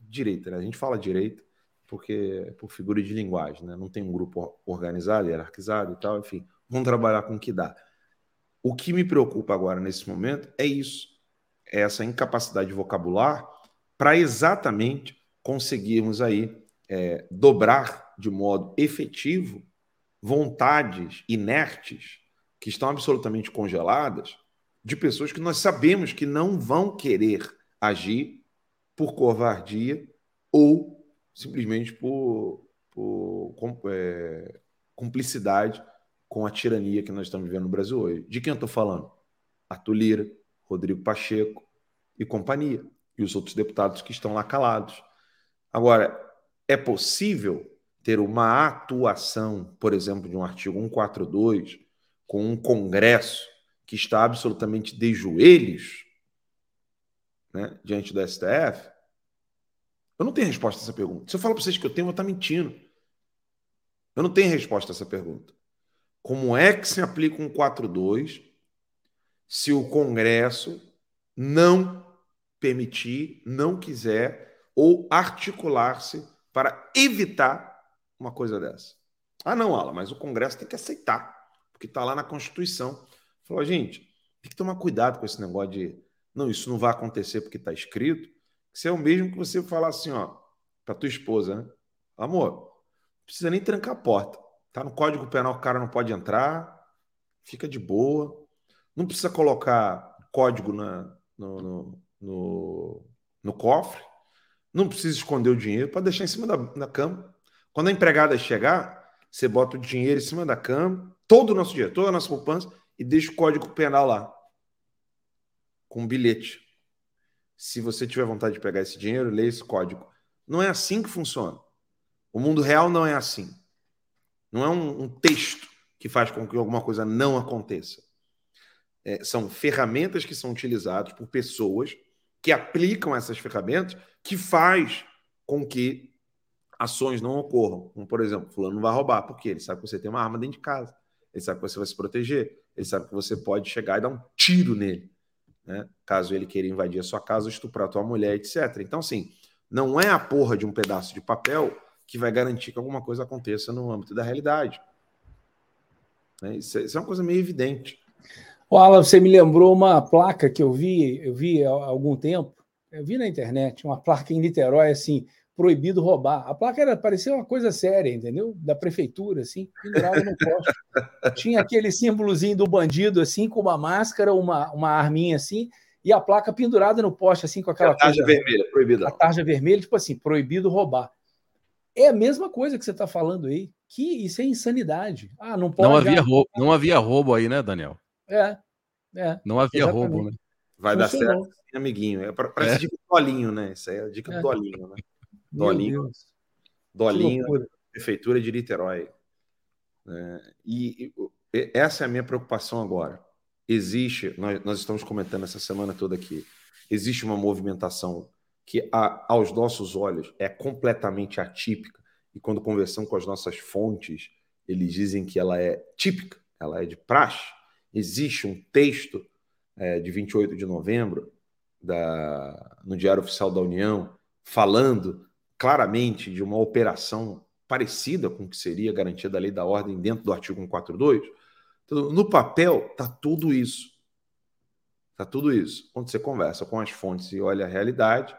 Direita, né? A gente fala direita porque é por figura de linguagem, né? Não tem um grupo organizado, hierarquizado e tal, enfim. Vamos trabalhar com o que dá. O que me preocupa agora nesse momento é isso essa incapacidade vocabular para exatamente conseguirmos aí é, dobrar de modo efetivo vontades inertes que estão absolutamente congeladas de pessoas que nós sabemos que não vão querer agir por covardia ou simplesmente por, por com, é, cumplicidade com a tirania que nós estamos vivendo no Brasil hoje. De quem eu estou falando? Arthur Lira, Rodrigo Pacheco e companhia, e os outros deputados que estão lá calados. Agora, é possível ter uma atuação, por exemplo, de um artigo 142 com um Congresso que está absolutamente de joelhos né, diante do STF? Eu não tenho resposta a essa pergunta. Se eu falar para vocês que eu tenho, eu vou estar mentindo. Eu não tenho resposta a essa pergunta. Como é que se aplica um 42 se o Congresso não permitir, não quiser ou articular-se para evitar uma coisa dessa. Ah, não, Ala, mas o Congresso tem que aceitar, porque está lá na Constituição. Falou, gente, Tem que tomar cuidado com esse negócio de não, isso não vai acontecer porque está escrito. Isso é o mesmo que você falar assim, ó, para tua esposa, né? Amor, não precisa nem trancar a porta. Tá no Código Penal, o cara não pode entrar, fica de boa. Não precisa colocar código na, no, no, no, no cofre. Não precisa esconder o dinheiro, pode deixar em cima da, da cama. Quando a empregada chegar, você bota o dinheiro em cima da cama, todo o nosso dinheiro, toda a nossa poupança, e deixa o código penal lá. Com um bilhete. Se você tiver vontade de pegar esse dinheiro, leia esse código. Não é assim que funciona. O mundo real não é assim. Não é um, um texto que faz com que alguma coisa não aconteça. É, são ferramentas que são utilizadas por pessoas que aplicam essas ferramentas que faz com que ações não ocorram. Como, por exemplo, fulano não vai roubar, porque ele sabe que você tem uma arma dentro de casa. Ele sabe que você vai se proteger. Ele sabe que você pode chegar e dar um tiro nele. Né? Caso ele queira invadir a sua casa, estuprar a tua mulher, etc. Então, assim, não é a porra de um pedaço de papel que vai garantir que alguma coisa aconteça no âmbito da realidade. Né? Isso, é, isso é uma coisa meio evidente. O Alan, você me lembrou uma placa que eu vi, eu vi há algum tempo, eu vi na internet, uma placa em Niterói, assim, proibido roubar. A placa era, parecia uma coisa séria, entendeu? Da prefeitura, assim, pendurada no poste. Tinha aquele símbolozinho do bandido, assim, com uma máscara, uma, uma arminha assim, e a placa pendurada no poste, assim, com aquela a tarja coisa, vermelha, proibido. A tarja vermelha, tipo assim, proibido roubar. É a mesma coisa que você está falando aí, que isso é insanidade. Ah, não pode. Não havia, roubo, não havia roubo aí, né, Daniel? É. é não havia exatamente. roubo, né? Vai Funcionou. dar certo, amiguinho. É, parece é. dica do Dolinho, né? Isso aí é a dica é. do Dolinho, né? Dolinho. Dolinho, Prefeitura de Niterói. É, e, e, essa é a minha preocupação agora. Existe, nós, nós estamos comentando essa semana toda aqui, existe uma movimentação que, a, aos nossos olhos, é completamente atípica. E quando conversamos com as nossas fontes, eles dizem que ela é típica, ela é de praxe. Existe um texto é, de 28 de novembro da, no Diário Oficial da União falando claramente de uma operação parecida com o que seria garantia da lei da ordem dentro do artigo 142. Então, no papel está tudo isso. Está tudo isso. Quando você conversa com as fontes e olha a realidade,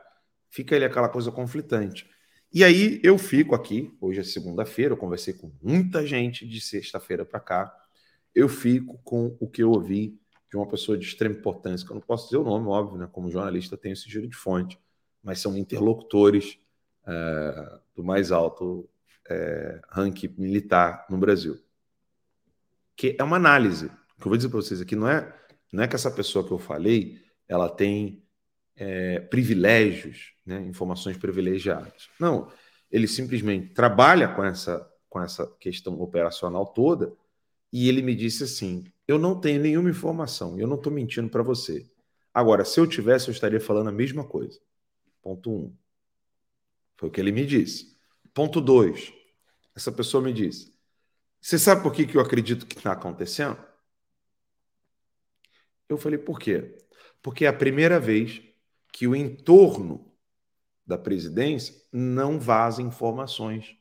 fica ali aquela coisa conflitante. E aí eu fico aqui, hoje é segunda-feira, eu conversei com muita gente de sexta-feira para cá. Eu fico com o que eu ouvi de uma pessoa de extrema importância, que eu não posso dizer o nome, óbvio, né? Como jornalista, tenho esse giro de fonte, mas são interlocutores é, do mais alto é, ranking militar no Brasil. Que é uma análise. O que eu vou dizer para vocês aqui não é, não é que essa pessoa que eu falei ela tem é, privilégios, né? informações privilegiadas. Não, ele simplesmente trabalha com essa, com essa questão operacional toda e ele me disse assim: eu não tenho nenhuma informação, eu não estou mentindo para você. Agora, se eu tivesse, eu estaria falando a mesma coisa. Ponto um. Foi o que ele me disse. Ponto dois. Essa pessoa me disse: Você sabe por que, que eu acredito que está acontecendo? Eu falei: Por quê? Porque é a primeira vez que o entorno da presidência não vaza informações.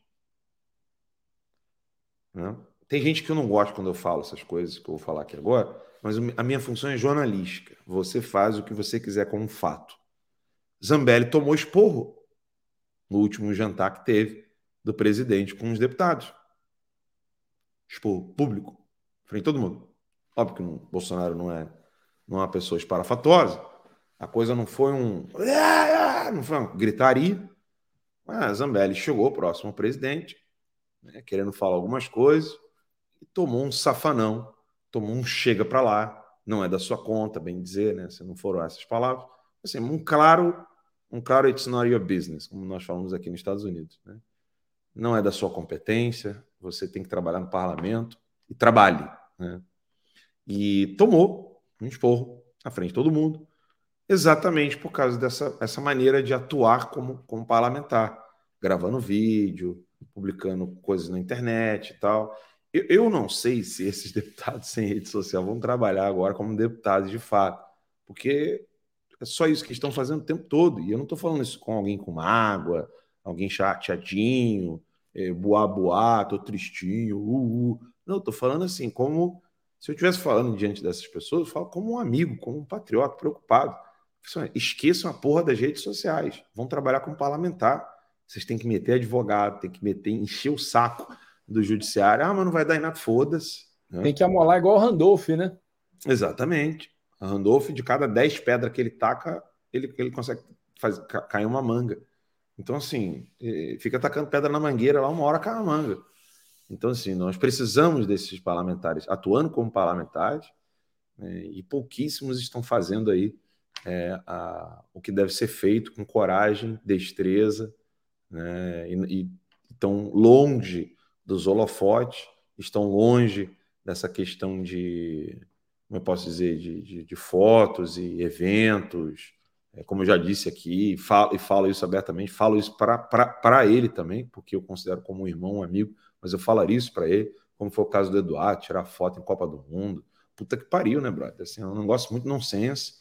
Né? Tem gente que eu não gosta quando eu falo essas coisas que eu vou falar aqui agora, mas a minha função é jornalística. Você faz o que você quiser com um fato. Zambelli tomou esporro no último jantar que teve do presidente com os deputados. Esporro público, frente a todo mundo. Óbvio que o Bolsonaro não é, não é uma pessoa esparafatosa. A coisa não foi um. Não foi uma gritaria. Mas Zambelli chegou próximo ao presidente, né, querendo falar algumas coisas e tomou um safanão, tomou um chega para lá, não é da sua conta, bem dizer, né? Se não foram essas palavras, assim, um claro, um claro it's not your business, como nós falamos aqui nos Estados Unidos, né? Não é da sua competência, você tem que trabalhar no parlamento e trabalhe, né? E tomou um esporro à frente de todo mundo, exatamente por causa dessa essa maneira de atuar como, como parlamentar, gravando vídeo, publicando coisas na internet e tal. Eu, eu não sei se esses deputados sem rede social vão trabalhar agora como deputados de fato, porque é só isso que estão fazendo o tempo todo. E eu não estou falando isso com alguém com mágoa, alguém chateadinho, é, boa boa, tô tristinho, uh, uh. Não, estou falando assim, como Se eu estivesse falando diante dessas pessoas, eu falo como um amigo, como um patriota preocupado. Esqueçam a porra das redes sociais. Vão trabalhar como parlamentar. Vocês têm que meter advogado, tem que meter, encher o saco do judiciário. Ah, mas não vai dar em nada, foda-se. Né? Tem que amolar igual o Randolph, né? Exatamente. Randolph, de cada 10 pedras que ele taca, ele, ele consegue fazer, cair uma manga. Então, assim, fica tacando pedra na mangueira lá, uma hora cai a manga. Então, assim, nós precisamos desses parlamentares atuando como parlamentares né, e pouquíssimos estão fazendo aí é, a, o que deve ser feito com coragem, destreza, né, e, e estão longe dos holofotes, estão longe dessa questão de, como eu posso dizer, de, de, de fotos e eventos, é, como eu já disse aqui, falo, e falo isso abertamente, falo isso para ele também, porque eu considero como um irmão, um amigo, mas eu falaria isso para ele, como foi o caso do Eduardo, tirar foto em Copa do Mundo. Puta que pariu, né, brother? Assim, eu não gosto muito de nonsense.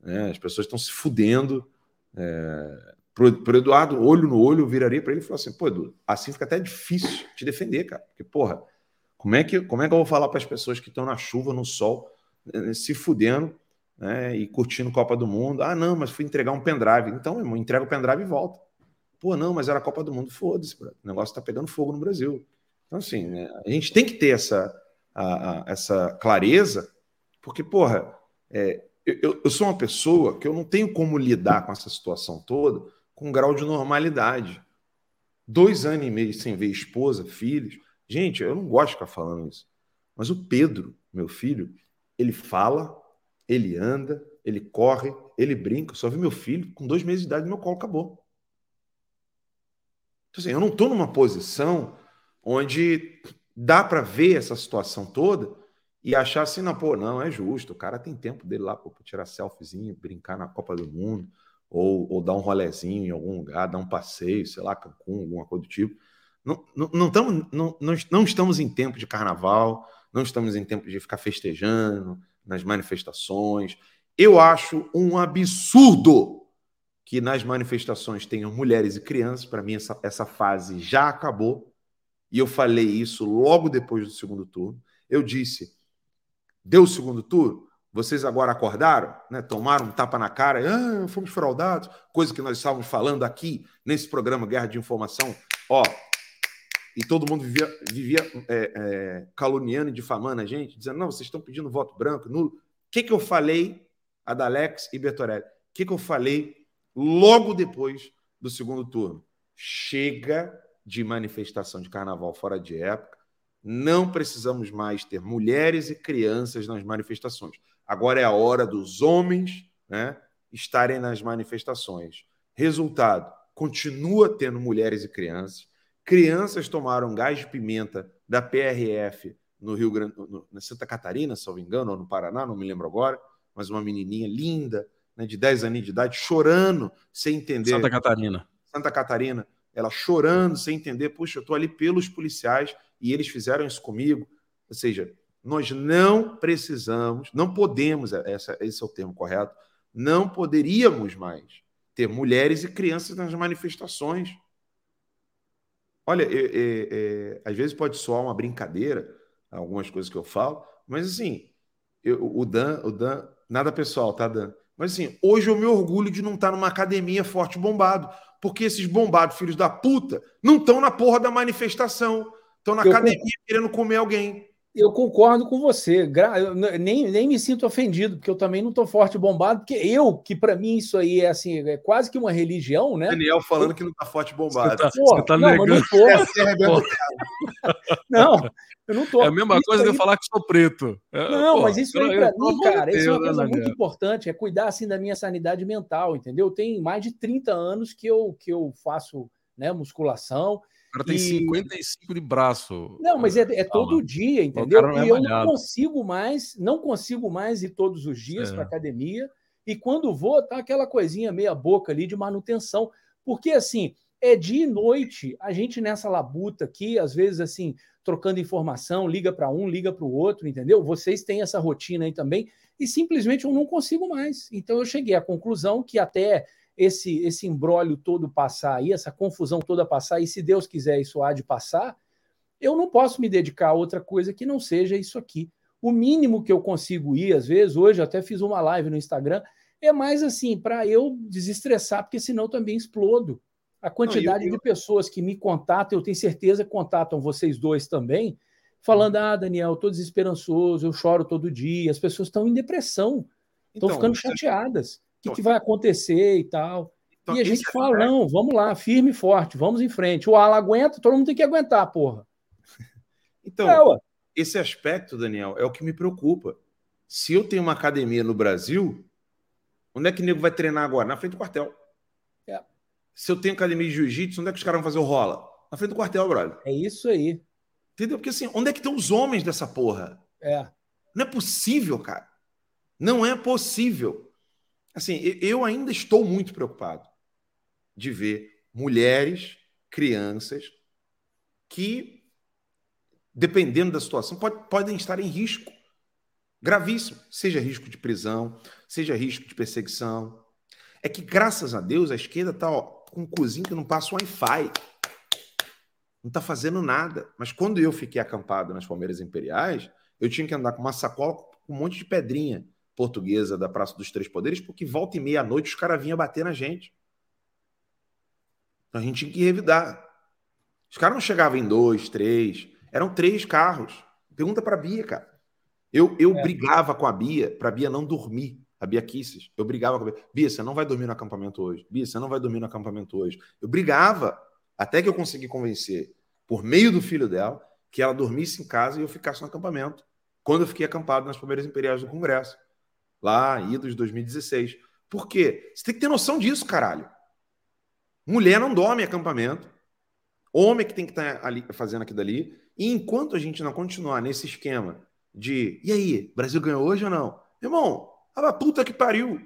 Né? As pessoas estão se fudendo. É... Pro, Eduardo, olho no olho, eu viraria para ele e falaria assim: pô, Edu, assim fica até difícil te defender, cara. Porque, porra, como é que, como é que eu vou falar para as pessoas que estão na chuva, no sol, se fudendo né, e curtindo Copa do Mundo? Ah, não, mas fui entregar um pendrive. Então, irmão, entrega o pendrive e volta. Pô, não, mas era a Copa do Mundo. Foda-se, o negócio está pegando fogo no Brasil. Então, assim, né, a gente tem que ter essa, a, a, essa clareza, porque, porra, é, eu, eu sou uma pessoa que eu não tenho como lidar com essa situação toda com um grau de normalidade. Dois anos e meio sem ver esposa, filhos. Gente, eu não gosto de ficar falando isso. Mas o Pedro, meu filho, ele fala, ele anda, ele corre, ele brinca. Só vi meu filho com dois meses de idade, meu colo acabou. Então, assim, eu não estou numa posição onde dá para ver essa situação toda e achar assim, não, pô, não, é justo, o cara tem tempo dele lá para tirar selfiezinho, brincar na Copa do Mundo, ou, ou dar um rolezinho em algum lugar, dar um passeio, sei lá, Cancún, alguma coisa do tipo. Não, não, não, tamo, não, não, não estamos em tempo de carnaval, não estamos em tempo de ficar festejando nas manifestações. Eu acho um absurdo que nas manifestações tenham mulheres e crianças. Para mim, essa, essa fase já acabou. E eu falei isso logo depois do segundo turno. Eu disse: Deu o segundo turno? Vocês agora acordaram, né? tomaram um tapa na cara, ah, fomos fraudados, coisa que nós estávamos falando aqui nesse programa Guerra de Informação. Ó, e todo mundo vivia, vivia é, é, caluniando e difamando a gente, dizendo: não, vocês estão pedindo voto branco, nulo. O que, que eu falei, Adalex e Bertorelli? O que, que eu falei logo depois do segundo turno? Chega de manifestação de carnaval fora de época não precisamos mais ter mulheres e crianças nas manifestações. Agora é a hora dos homens né, estarem nas manifestações. Resultado: continua tendo mulheres e crianças. Crianças tomaram gás de pimenta da PRF no Rio Grande, no, na Santa Catarina, se não me engano, ou no Paraná, não me lembro agora, mas uma menininha linda, né, de 10 anos de idade, chorando, sem entender. Santa Catarina. Santa Catarina, ela chorando, sem entender, puxa, eu estou ali pelos policiais e eles fizeram isso comigo. Ou seja, nós não precisamos, não podemos, é, essa, esse é o termo correto, não poderíamos mais ter mulheres e crianças nas manifestações. Olha, é, é, às vezes pode soar uma brincadeira, algumas coisas que eu falo, mas assim, eu, o Dan, o Dan, nada pessoal, tá, Dan? Mas assim, hoje eu me orgulho de não estar numa academia forte bombado, porque esses bombados, filhos da puta, não estão na porra da manifestação. Estão na eu academia concordo. querendo comer alguém. Eu concordo com você. Eu nem, nem me sinto ofendido, porque eu também não estou forte bombado, porque eu, que para mim isso aí é assim, é quase que uma religião, né? Daniel falando que não está forte bombado. Você tá, Pô, você tá não, negando. Não, é, não, eu não tô. É a mesma isso coisa aí... de eu falar que sou preto. É, não, pô, mas isso aí para mim, cara, Deus, isso é uma coisa né, muito importante, é cuidar assim da minha sanidade mental, entendeu? Tem mais de 30 anos que eu, que eu faço né, musculação cara tem e... 55 de braço. Não, mas é, é todo dia, entendeu? É e eu não consigo mais, não consigo mais ir todos os dias é. para academia. E quando vou, tá aquela coisinha meia boca ali de manutenção. Porque assim, é dia e noite, a gente nessa labuta aqui, às vezes assim, trocando informação, liga para um, liga para o outro, entendeu? Vocês têm essa rotina aí também, e simplesmente eu não consigo mais. Então eu cheguei à conclusão que até esse esse embrólio todo passar aí, essa confusão toda passar, e se Deus quiser isso há de passar, eu não posso me dedicar a outra coisa que não seja isso aqui. O mínimo que eu consigo ir, às vezes, hoje eu até fiz uma live no Instagram, é mais assim, para eu desestressar, porque senão também explodo. A quantidade Não, eu, eu... de pessoas que me contatam, eu tenho certeza que contatam vocês dois também, falando: ah, Daniel, estou desesperançoso, eu choro todo dia, as pessoas estão em depressão, estão então, ficando chateadas. Que, então, que, vai acontecer e tal? Então, e a gente fala: é... não, vamos lá, firme e forte, vamos em frente. O Ala aguenta, todo mundo tem que aguentar, porra. Então, é, esse aspecto, Daniel, é o que me preocupa. Se eu tenho uma academia no Brasil, onde é que o nego vai treinar agora? Na frente do quartel. É. Se eu tenho academia de jiu-jitsu, onde é que os caras vão fazer o rola? Na frente do quartel, brother. É isso aí. Entendeu? Porque assim, onde é que estão os homens dessa porra? É. Não é possível, cara. Não é possível. Assim, eu ainda estou muito preocupado de ver mulheres, crianças que, dependendo da situação, pode, podem estar em risco gravíssimo, seja risco de prisão, seja risco de perseguição. É que, graças a Deus, a esquerda está com um cozinho que não passa Wi-Fi não está fazendo nada. Mas quando eu fiquei acampado nas Palmeiras Imperiais, eu tinha que andar com uma sacola com um monte de pedrinha portuguesa da Praça dos Três Poderes, porque volta e meia à noite os caras vinham bater na gente. Então a gente tinha que revidar. Os caras não chegavam em dois, três, eram três carros. Pergunta para a Bia, cara. Eu, eu é. brigava com a Bia para a Bia não dormir. A Bia Kisses. Eu brigava com a Bia. Bia, você não vai dormir no acampamento hoje. Bia, você não vai dormir no acampamento hoje. Eu brigava. Até que eu consegui convencer, por meio do filho dela, que ela dormisse em casa e eu ficasse no acampamento. Quando eu fiquei acampado nas Palmeiras Imperiais do Congresso. Lá, idos de 2016. Por quê? Você tem que ter noção disso, caralho. Mulher não dorme em acampamento. Homem que tem que estar tá ali fazendo aquilo dali. E enquanto a gente não continuar nesse esquema de e aí, Brasil ganhou hoje ou não? Irmão, a puta que pariu.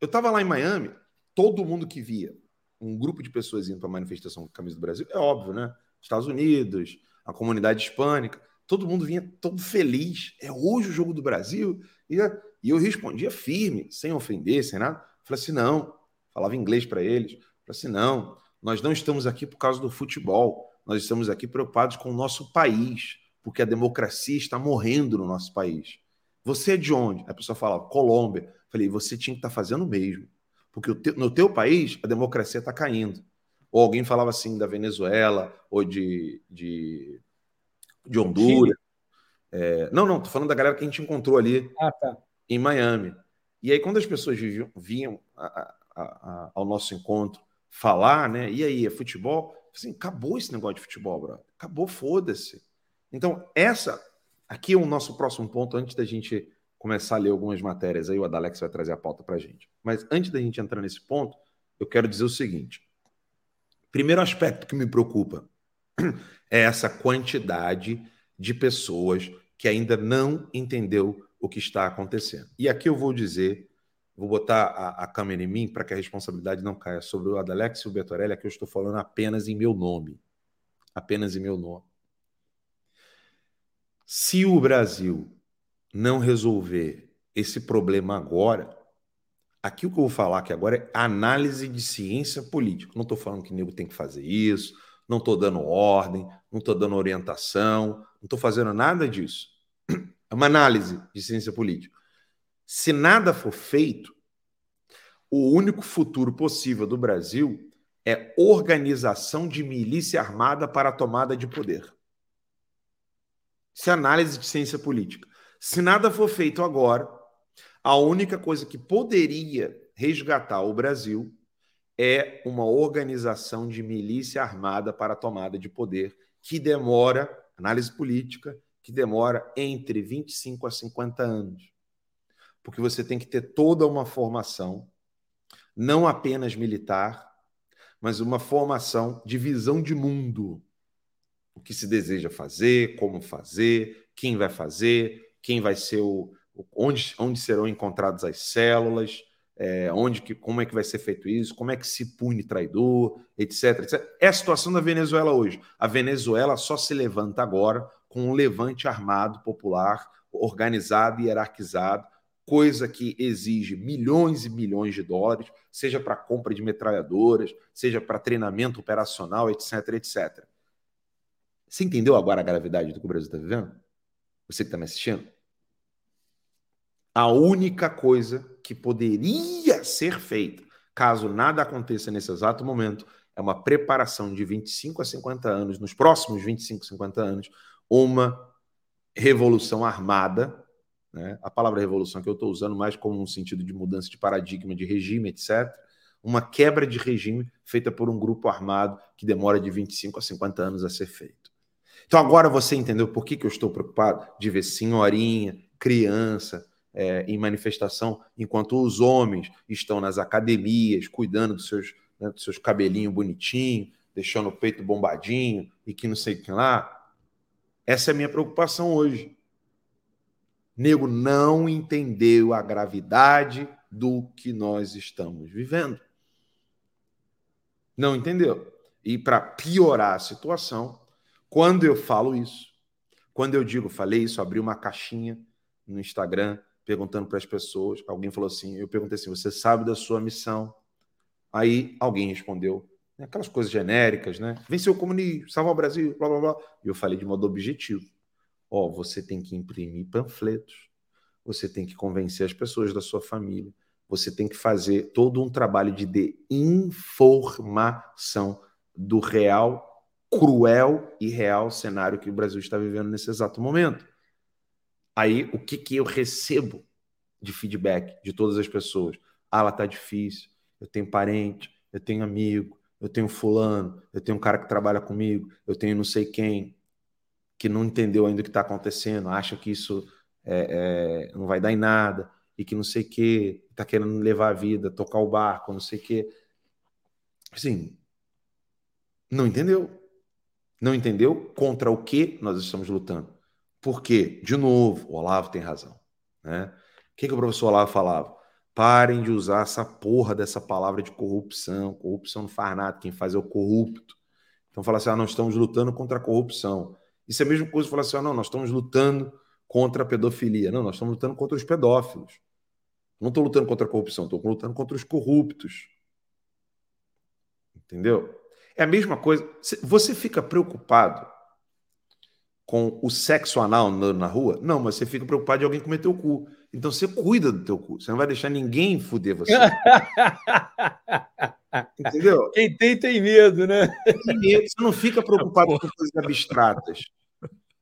Eu tava lá em Miami, todo mundo que via um grupo de pessoas indo para manifestação com camisa do Brasil, é óbvio, né? Estados Unidos, a comunidade hispânica, todo mundo vinha todo feliz. É hoje o jogo do Brasil. E, e eu respondia firme, sem ofender, sem nada. Falei assim: não. Falava inglês para eles. Falei assim: não, nós não estamos aqui por causa do futebol. Nós estamos aqui preocupados com o nosso país, porque a democracia está morrendo no nosso país. Você é de onde? A pessoa fala, Colômbia. Falei, você tinha que estar tá fazendo o mesmo. Porque no teu país a democracia está caindo. Ou alguém falava assim da Venezuela ou de, de, de Honduras. É, não, não, tô falando da galera que a gente encontrou ali ah, tá. Em Miami. E aí, quando as pessoas viviam, vinham a, a, a, ao nosso encontro falar, né? E aí, é futebol? Assim, acabou esse negócio de futebol, brother. Acabou, foda-se. Então, essa aqui é o nosso próximo ponto antes da gente começar a ler algumas matérias aí, o Adalex vai trazer a pauta para gente. Mas antes da gente entrar nesse ponto, eu quero dizer o seguinte: primeiro aspecto que me preocupa é essa quantidade de pessoas que ainda não entendeu o que está acontecendo. E aqui eu vou dizer, vou botar a, a câmera em mim para que a responsabilidade não caia sobre o Adalex e o Betorelli, aqui eu estou falando apenas em meu nome. Apenas em meu nome. Se o Brasil não resolver esse problema agora, aqui o que eu vou falar aqui agora é análise de ciência política. Não estou falando que nego tem que fazer isso, não estou dando ordem, não estou dando orientação, não estou fazendo nada disso. É uma análise de ciência política. Se nada for feito, o único futuro possível do Brasil é organização de milícia armada para a tomada de poder. Isso é análise de ciência política. Se nada for feito agora, a única coisa que poderia resgatar o Brasil é uma organização de milícia armada para a tomada de poder, que demora, análise política, que demora entre 25 a 50 anos. Porque você tem que ter toda uma formação, não apenas militar, mas uma formação de visão de mundo. O que se deseja fazer, como fazer, quem vai fazer, quem vai ser o. onde, onde serão encontradas as células, é, onde que, como é que vai ser feito isso, como é que se pune traidor, etc, etc. É a situação da Venezuela hoje. A Venezuela só se levanta agora com um levante armado popular, organizado e hierarquizado, coisa que exige milhões e milhões de dólares, seja para compra de metralhadoras, seja para treinamento operacional, etc, etc. Você entendeu agora a gravidade do que o Brasil está vivendo? Você que está me assistindo, a única coisa que poderia ser feita, caso nada aconteça nesse exato momento, é uma preparação de 25 a 50 anos, nos próximos 25, 50 anos, uma revolução armada. Né? A palavra revolução que eu estou usando mais como um sentido de mudança de paradigma, de regime, etc. Uma quebra de regime feita por um grupo armado que demora de 25 a 50 anos a ser feito. Então agora você entendeu por que, que eu estou preocupado de ver senhorinha, criança, é, em manifestação, enquanto os homens estão nas academias, cuidando dos seus né, dos seus cabelinhos bonitinhos, deixando o peito bombadinho e que não sei o que lá. Essa é a minha preocupação hoje. Nego não entendeu a gravidade do que nós estamos vivendo. Não entendeu. E para piorar a situação, quando eu falo isso, quando eu digo, falei isso, abri uma caixinha no Instagram perguntando para as pessoas, alguém falou assim, eu perguntei assim, você sabe da sua missão? Aí alguém respondeu, aquelas coisas genéricas, né? Venceu o comunismo, salvar o Brasil, blá blá blá. E eu falei de modo objetivo. Ó, você tem que imprimir panfletos, você tem que convencer as pessoas da sua família, você tem que fazer todo um trabalho de, informação do real, cruel e real cenário que o Brasil está vivendo nesse exato momento. Aí, o que, que eu recebo de feedback de todas as pessoas? Ah, ela tá difícil eu tenho parente, eu tenho amigo, eu tenho fulano, eu tenho um cara que trabalha comigo, eu tenho não sei quem que não entendeu ainda o que está acontecendo, acha que isso é, é, não vai dar em nada e que não sei o que, está querendo levar a vida, tocar o barco, não sei o que. Assim, não entendeu. Não entendeu contra o que nós estamos lutando. Porque, de novo, o Olavo tem razão. Né? O que, que o professor Olavo falava? Parem de usar essa porra dessa palavra de corrupção. Corrupção não faz nada, quem faz é o corrupto. Então fala assim: ah, nós estamos lutando contra a corrupção. Isso é a mesma coisa falar assim: ah, não, nós estamos lutando contra a pedofilia. Não, nós estamos lutando contra os pedófilos. Não estou lutando contra a corrupção, estou lutando contra os corruptos. Entendeu? É a mesma coisa. Você fica preocupado com o sexo anal andando na rua? Não, mas você fica preocupado de alguém cometer o cu. Então você cuida do teu cu. Você não vai deixar ninguém fuder você. Entendeu? Quem tem, tem medo, né? Tem medo. Você não fica preocupado com coisas abstratas.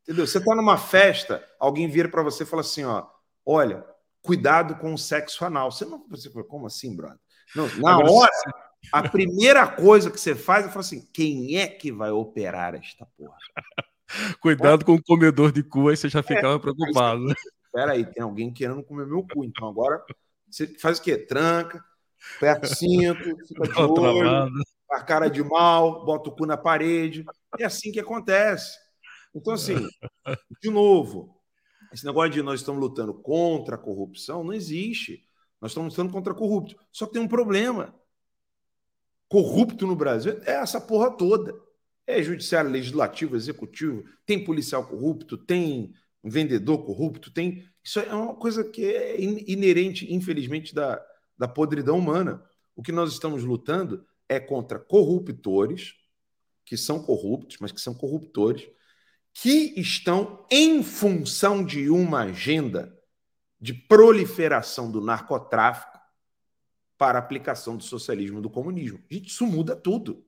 Entendeu? Você está numa festa, alguém vira para você e fala assim: ó, olha, cuidado com o sexo anal. Você não. Você fala, como assim, brother? Não, na hora, a primeira coisa que você faz é falar assim: quem é que vai operar esta porra? Cuidado com o comedor de cu, aí você já ficava é, preocupado. Espera aí, tem alguém querendo comer meu cu. Então agora você faz o quê? Tranca, aperta o cinto, fica de olho, a cara de mal, bota o cu na parede. É assim que acontece. Então, assim, de novo, esse negócio de nós estamos lutando contra a corrupção não existe. Nós estamos lutando contra corrupto. Só que tem um problema. Corrupto no Brasil é essa porra toda. É judiciário, legislativo, executivo, tem policial corrupto, tem vendedor corrupto, tem. Isso é uma coisa que é inerente, infelizmente, da, da podridão humana. O que nós estamos lutando é contra corruptores, que são corruptos, mas que são corruptores, que estão em função de uma agenda de proliferação do narcotráfico para aplicação do socialismo e do comunismo. Gente, isso muda tudo.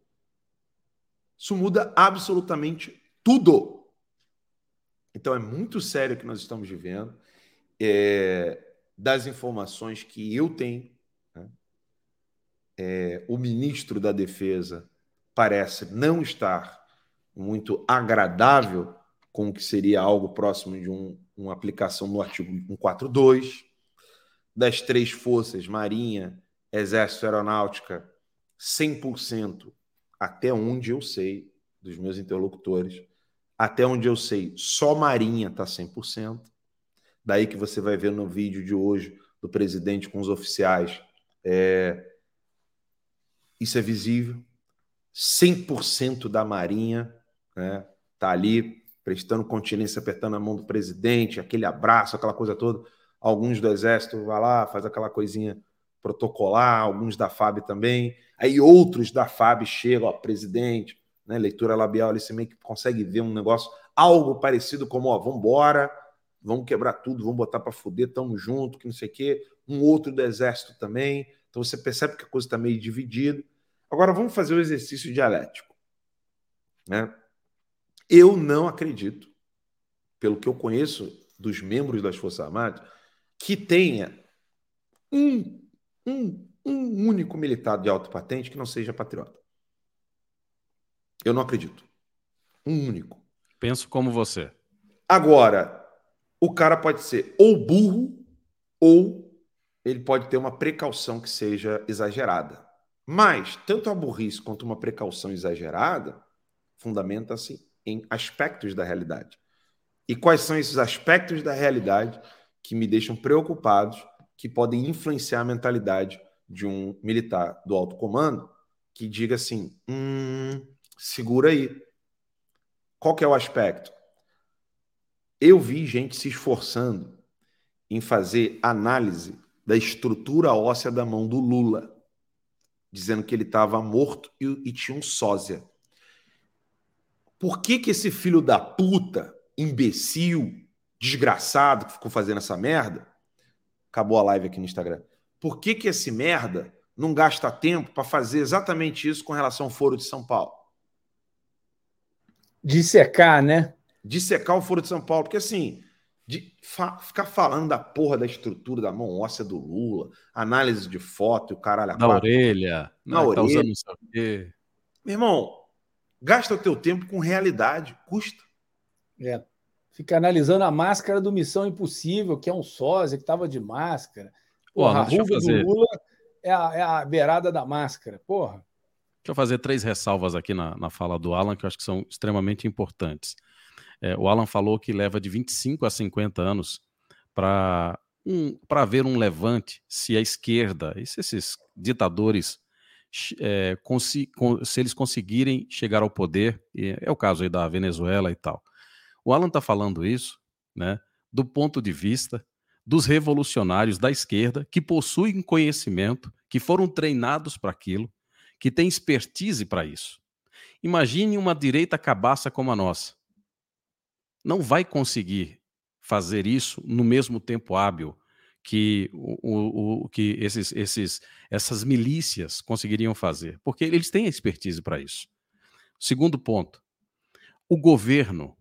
Isso muda absolutamente tudo. Então é muito sério o que nós estamos vivendo. É, das informações que eu tenho, né? é, o ministro da Defesa parece não estar muito agradável com o que seria algo próximo de um, uma aplicação no artigo 142. Das três forças, Marinha, Exército Aeronáutica, 100% até onde eu sei, dos meus interlocutores, até onde eu sei, só Marinha está 100%. Daí que você vai ver no vídeo de hoje do presidente com os oficiais. É... Isso é visível. 100% da Marinha né, tá ali prestando continência, apertando a mão do presidente, aquele abraço, aquela coisa toda. Alguns do Exército vai lá, faz aquela coisinha protocolar, alguns da FAB também. Aí outros da FAB chegam, ó, presidente, né, leitura labial, ali você meio que consegue ver um negócio, algo parecido como, ó, vambora, vamos quebrar tudo, vamos botar para fuder, tamo junto, que não sei o quê. Um outro do exército também. Então você percebe que a coisa está meio dividida. Agora vamos fazer o exercício dialético. Né? Eu não acredito, pelo que eu conheço dos membros das Forças Armadas, que tenha um, um, um único militar de alta patente que não seja patriota. Eu não acredito. Um único. Penso como você. Agora, o cara pode ser ou burro ou ele pode ter uma precaução que seja exagerada. Mas, tanto a burrice quanto uma precaução exagerada fundamenta-se em aspectos da realidade. E quais são esses aspectos da realidade que me deixam preocupados, que podem influenciar a mentalidade de um militar do alto comando que diga assim: hum, segura aí. Qual que é o aspecto? Eu vi gente se esforçando em fazer análise da estrutura óssea da mão do Lula, dizendo que ele estava morto e, e, tinha um sósia. Por que, que esse filho da puta, imbecil, desgraçado que ficou fazendo essa merda, acabou a live aqui no Instagram, por que, que esse merda não gasta tempo para fazer exatamente isso com relação ao Foro de São Paulo? Dissecar, né? Dissecar o Foro de São Paulo, porque assim, de fa ficar falando da porra da estrutura da mão óssea do Lula, análise de foto e o caralho. Na orelha, na né, orelha. Tá usando. Meu irmão, gasta o teu tempo com realidade, custa. É. Fica analisando a máscara do Missão Impossível, que é um sósia que estava de máscara. Porra, Pô, a ruga do Lula é a, é a beirada da máscara. Porra. Deixa eu fazer três ressalvas aqui na, na fala do Alan, que eu acho que são extremamente importantes. É, o Alan falou que leva de 25 a 50 anos para um, haver um levante se a esquerda, se esses ditadores, é, se eles conseguirem chegar ao poder, é o caso aí da Venezuela e tal. O Alan está falando isso né, do ponto de vista dos revolucionários da esquerda que possuem conhecimento, que foram treinados para aquilo, que têm expertise para isso. Imagine uma direita cabaça como a nossa, não vai conseguir fazer isso no mesmo tempo hábil que, o, o, que esses, esses, essas milícias conseguiriam fazer, porque eles têm expertise para isso. Segundo ponto, o governo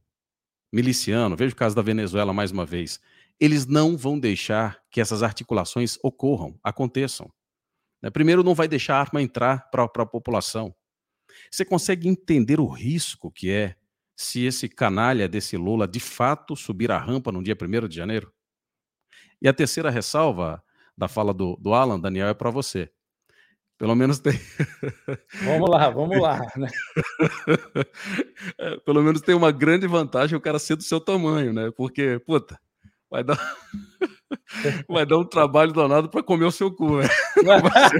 miliciano, veja o caso da Venezuela mais uma vez, eles não vão deixar que essas articulações ocorram, aconteçam. Né? Primeiro, não vai deixar a arma entrar para a população. Você consegue entender o risco que é se esse canalha desse Lula de fato subir a rampa no dia 1 de janeiro? E a terceira ressalva da fala do, do Alan, Daniel, é para você. Pelo menos tem. Vamos lá, vamos lá. Né? É, pelo menos tem uma grande vantagem o cara ser do seu tamanho, né? Porque, puta, vai dar, vai dar um trabalho danado para comer o seu cu, né? Não vai,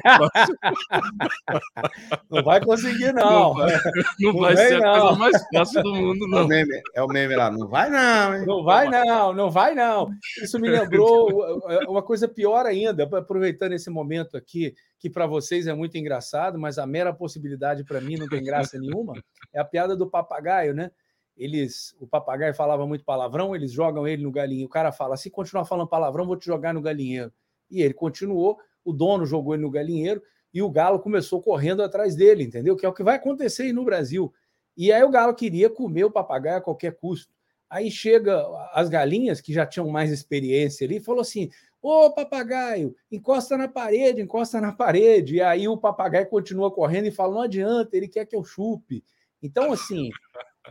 não vai conseguir, não. Não vai, não não vai ser a coisa mais fácil do mundo, não. É o meme, é o meme lá, não vai não, hein? Não vai não, não vai não. Isso me lembrou uma coisa pior ainda, aproveitando esse momento aqui, que para vocês é muito engraçado, mas a mera possibilidade para mim não tem graça nenhuma, é a piada do papagaio, né? Eles, o papagaio falava muito palavrão, eles jogam ele no galinheiro. O cara fala: se continuar falando palavrão, vou te jogar no galinheiro. E ele continuou, o dono jogou ele no galinheiro e o galo começou correndo atrás dele, entendeu? Que é o que vai acontecer aí no Brasil. E aí o galo queria comer o papagaio a qualquer custo. Aí chega as galinhas que já tinham mais experiência ali, falou assim: Ô papagaio, encosta na parede, encosta na parede. E aí o papagaio continua correndo e fala: Não adianta, ele quer que eu chupe. Então, assim,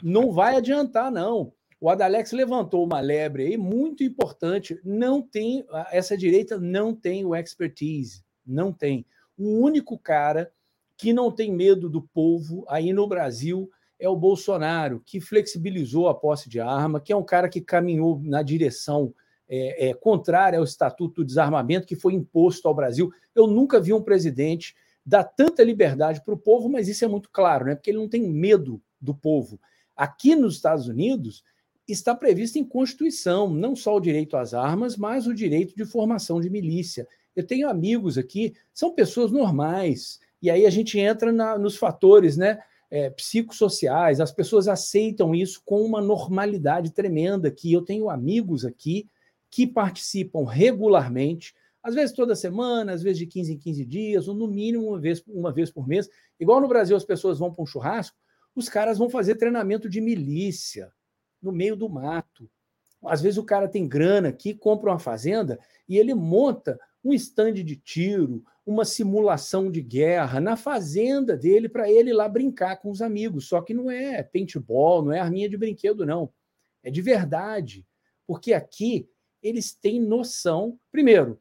não vai adiantar, não. O Adalex levantou uma lebre aí muito importante. Não tem, essa direita não tem o expertise, não tem. O único cara que não tem medo do povo aí no Brasil é o Bolsonaro, que flexibilizou a posse de arma, que é um cara que caminhou na direção é, é, contrária ao Estatuto do Desarmamento que foi imposto ao Brasil. Eu nunca vi um presidente dar tanta liberdade para o povo, mas isso é muito claro, né? Porque ele não tem medo do povo. Aqui nos Estados Unidos, está previsto em Constituição não só o direito às armas, mas o direito de formação de milícia. Eu tenho amigos aqui, são pessoas normais, e aí a gente entra na, nos fatores, né? é, psicossociais, as pessoas aceitam isso com uma normalidade tremenda, que eu tenho amigos aqui que participam regularmente, às vezes toda semana, às vezes de 15 em 15 dias, ou no mínimo uma vez, uma vez por mês. Igual no Brasil as pessoas vão para um churrasco, os caras vão fazer treinamento de milícia no meio do mato. Às vezes o cara tem grana aqui, compra uma fazenda e ele monta um estande de tiro, uma simulação de guerra na fazenda dele para ele ir lá brincar com os amigos. Só que não é paintball, não é arminha de brinquedo, não. É de verdade. Porque aqui eles têm noção. Primeiro,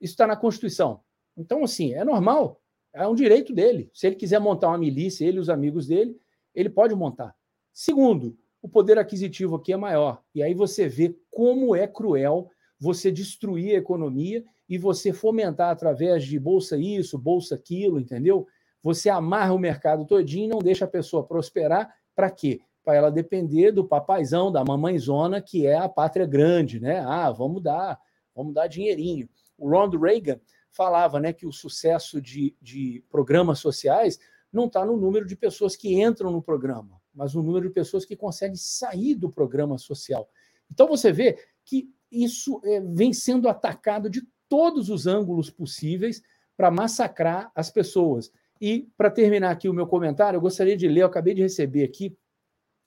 isso está na Constituição. Então, assim, é normal, é um direito dele. Se ele quiser montar uma milícia, ele e os amigos dele, ele pode montar. Segundo, o poder aquisitivo aqui é maior. E aí você vê como é cruel você destruir a economia e você fomentar através de bolsa isso, bolsa aquilo, entendeu? Você amarra o mercado todinho e não deixa a pessoa prosperar. Para quê? Para ela depender do papaizão, da mamãezona, que é a pátria grande, né? Ah, vamos dar, vamos dar dinheirinho. O Ronald Reagan falava né, que o sucesso de, de programas sociais não está no número de pessoas que entram no programa, mas no número de pessoas que conseguem sair do programa social. Então você vê que isso é, vem sendo atacado de todos os ângulos possíveis para massacrar as pessoas. E, para terminar aqui o meu comentário, eu gostaria de ler, eu acabei de receber aqui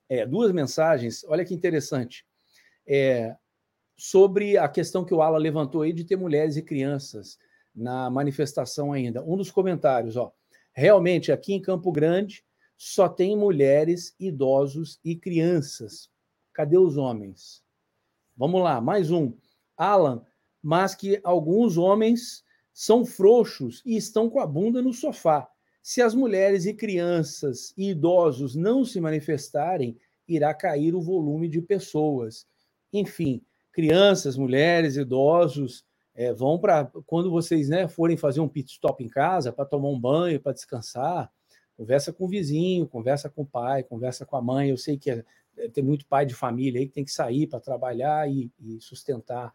é, duas mensagens, olha que interessante, é, sobre a questão que o Alan levantou aí de ter mulheres e crianças na manifestação ainda. Um dos comentários, ó, realmente aqui em Campo Grande só tem mulheres, idosos e crianças. Cadê os homens? Vamos lá, mais um. Alan, mas que alguns homens são frouxos e estão com a bunda no sofá. Se as mulheres e crianças e idosos não se manifestarem, irá cair o volume de pessoas. Enfim, crianças, mulheres, idosos, é, vão para quando vocês né, forem fazer um pit stop em casa para tomar um banho, para descansar, conversa com o vizinho, conversa com o pai, conversa com a mãe. Eu sei que é, tem muito pai de família aí que tem que sair para trabalhar e, e sustentar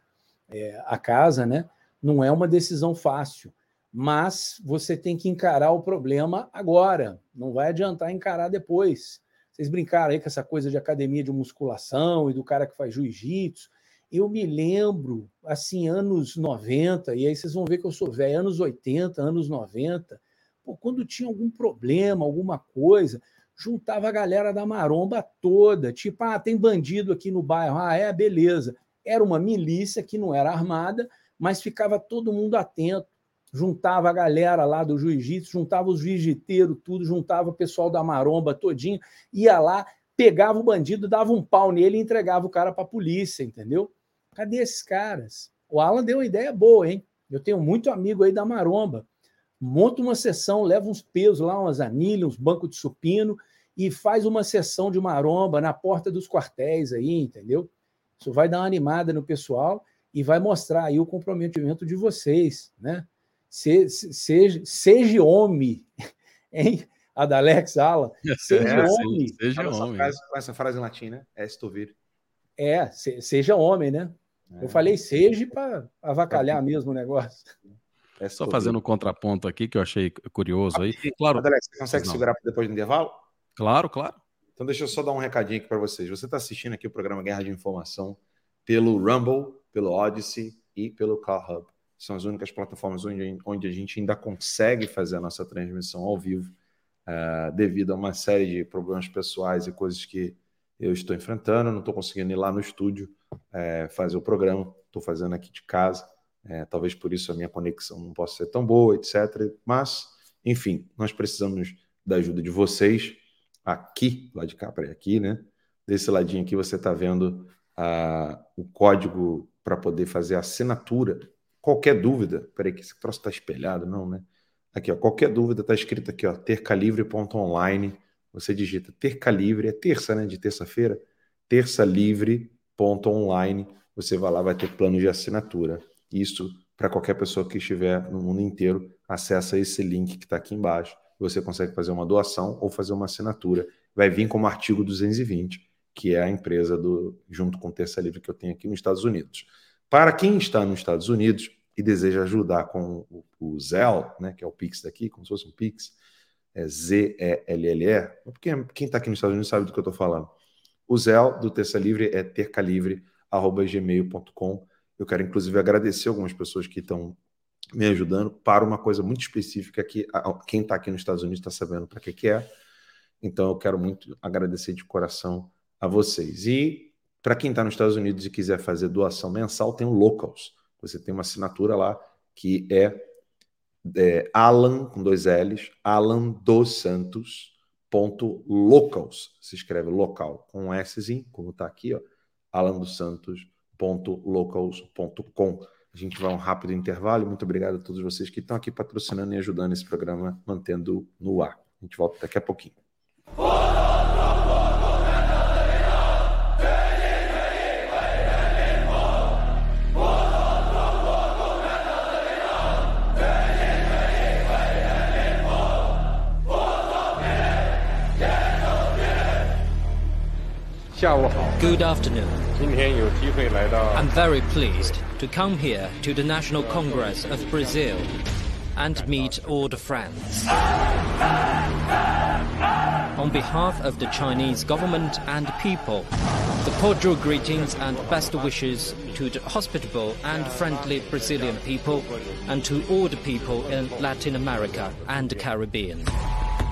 é, a casa, né? Não é uma decisão fácil, mas você tem que encarar o problema agora. Não vai adiantar encarar depois. Vocês brincaram aí com essa coisa de academia de musculação e do cara que faz jiu-jitsu. Eu me lembro, assim, anos 90, e aí vocês vão ver que eu sou velho, anos 80, anos 90, pô, quando tinha algum problema, alguma coisa, juntava a galera da maromba toda, tipo, ah, tem bandido aqui no bairro, ah, é, beleza era uma milícia que não era armada, mas ficava todo mundo atento. Juntava a galera lá do jiu-jitsu, juntava os jiu-jiteiros, tudo, juntava o pessoal da maromba todinho, ia lá, pegava o bandido, dava um pau nele e entregava o cara para a polícia, entendeu? Cadê esses caras? O Alan deu uma ideia boa, hein? Eu tenho muito amigo aí da maromba. Monta uma sessão, leva uns pesos lá, umas anilhas, uns bancos de supino e faz uma sessão de maromba na porta dos quartéis aí, entendeu? Isso vai dar uma animada no pessoal e vai mostrar aí o comprometimento de vocês, né? Se, seja, seja homem, hein? Adalex Ala, seja é, homem. Sim, seja homem. Essa frase, essa frase em latim, né? É estovir. É, se, seja homem, né? Eu falei seja para avacalhar mesmo o negócio. É Só fazendo um contraponto aqui que eu achei curioso aí. Claro. Adalex, você consegue Não. segurar depois do intervalo? Claro, claro. Então deixa eu só dar um recadinho aqui para vocês. Você está assistindo aqui o programa Guerra de Informação pelo Rumble, pelo Odyssey e pelo Car Hub. São as únicas plataformas onde, onde a gente ainda consegue fazer a nossa transmissão ao vivo, uh, devido a uma série de problemas pessoais e coisas que eu estou enfrentando. Não estou conseguindo ir lá no estúdio uh, fazer o programa, estou fazendo aqui de casa. Uh, talvez por isso a minha conexão não possa ser tão boa, etc. Mas, enfim, nós precisamos da ajuda de vocês aqui, lá de cá para aqui, né? Desse ladinho aqui você está vendo ah, o código para poder fazer a assinatura. Qualquer dúvida, peraí que esse troço está espelhado, não, né? Aqui, ó, qualquer dúvida está escrito aqui, ó, tercalivre.online. Você digita tercalivre, é terça, né? De terça-feira, terçalivre.online. Você vai lá, vai ter plano de assinatura. Isso para qualquer pessoa que estiver no mundo inteiro, acessa esse link que está aqui embaixo você consegue fazer uma doação ou fazer uma assinatura. Vai vir como artigo 220, que é a empresa do junto com Terça Livre que eu tenho aqui nos Estados Unidos. Para quem está nos Estados Unidos e deseja ajudar com o, o né, que é o Pix daqui, como se fosse um Pix, é Z-E-L-L-E, porque quem está aqui nos Estados Unidos sabe do que eu estou falando. O Zé do Terça Livre é tercalivre.gmail.com. Eu quero, inclusive, agradecer algumas pessoas que estão me ajudando para uma coisa muito específica que quem está aqui nos Estados Unidos está sabendo para que, que é. Então, eu quero muito agradecer de coração a vocês. E para quem está nos Estados Unidos e quiser fazer doação mensal, tem o Locals. Você tem uma assinatura lá que é, é Alan, com dois L's, Alan dos Santos, ponto locals, se escreve local, com um S, como está aqui, ó, Alan dos Santos, ponto. A gente vai a um rápido intervalo. Muito obrigado a todos vocês que estão aqui patrocinando e ajudando esse programa, mantendo no ar. A gente volta daqui a pouquinho. Good afternoon. I'm very pleased to come here to the National Congress of Brazil and meet all the friends. On behalf of the Chinese government and people, the cordial greetings and best wishes to the hospitable and friendly Brazilian people and to all the people in Latin America and the Caribbean.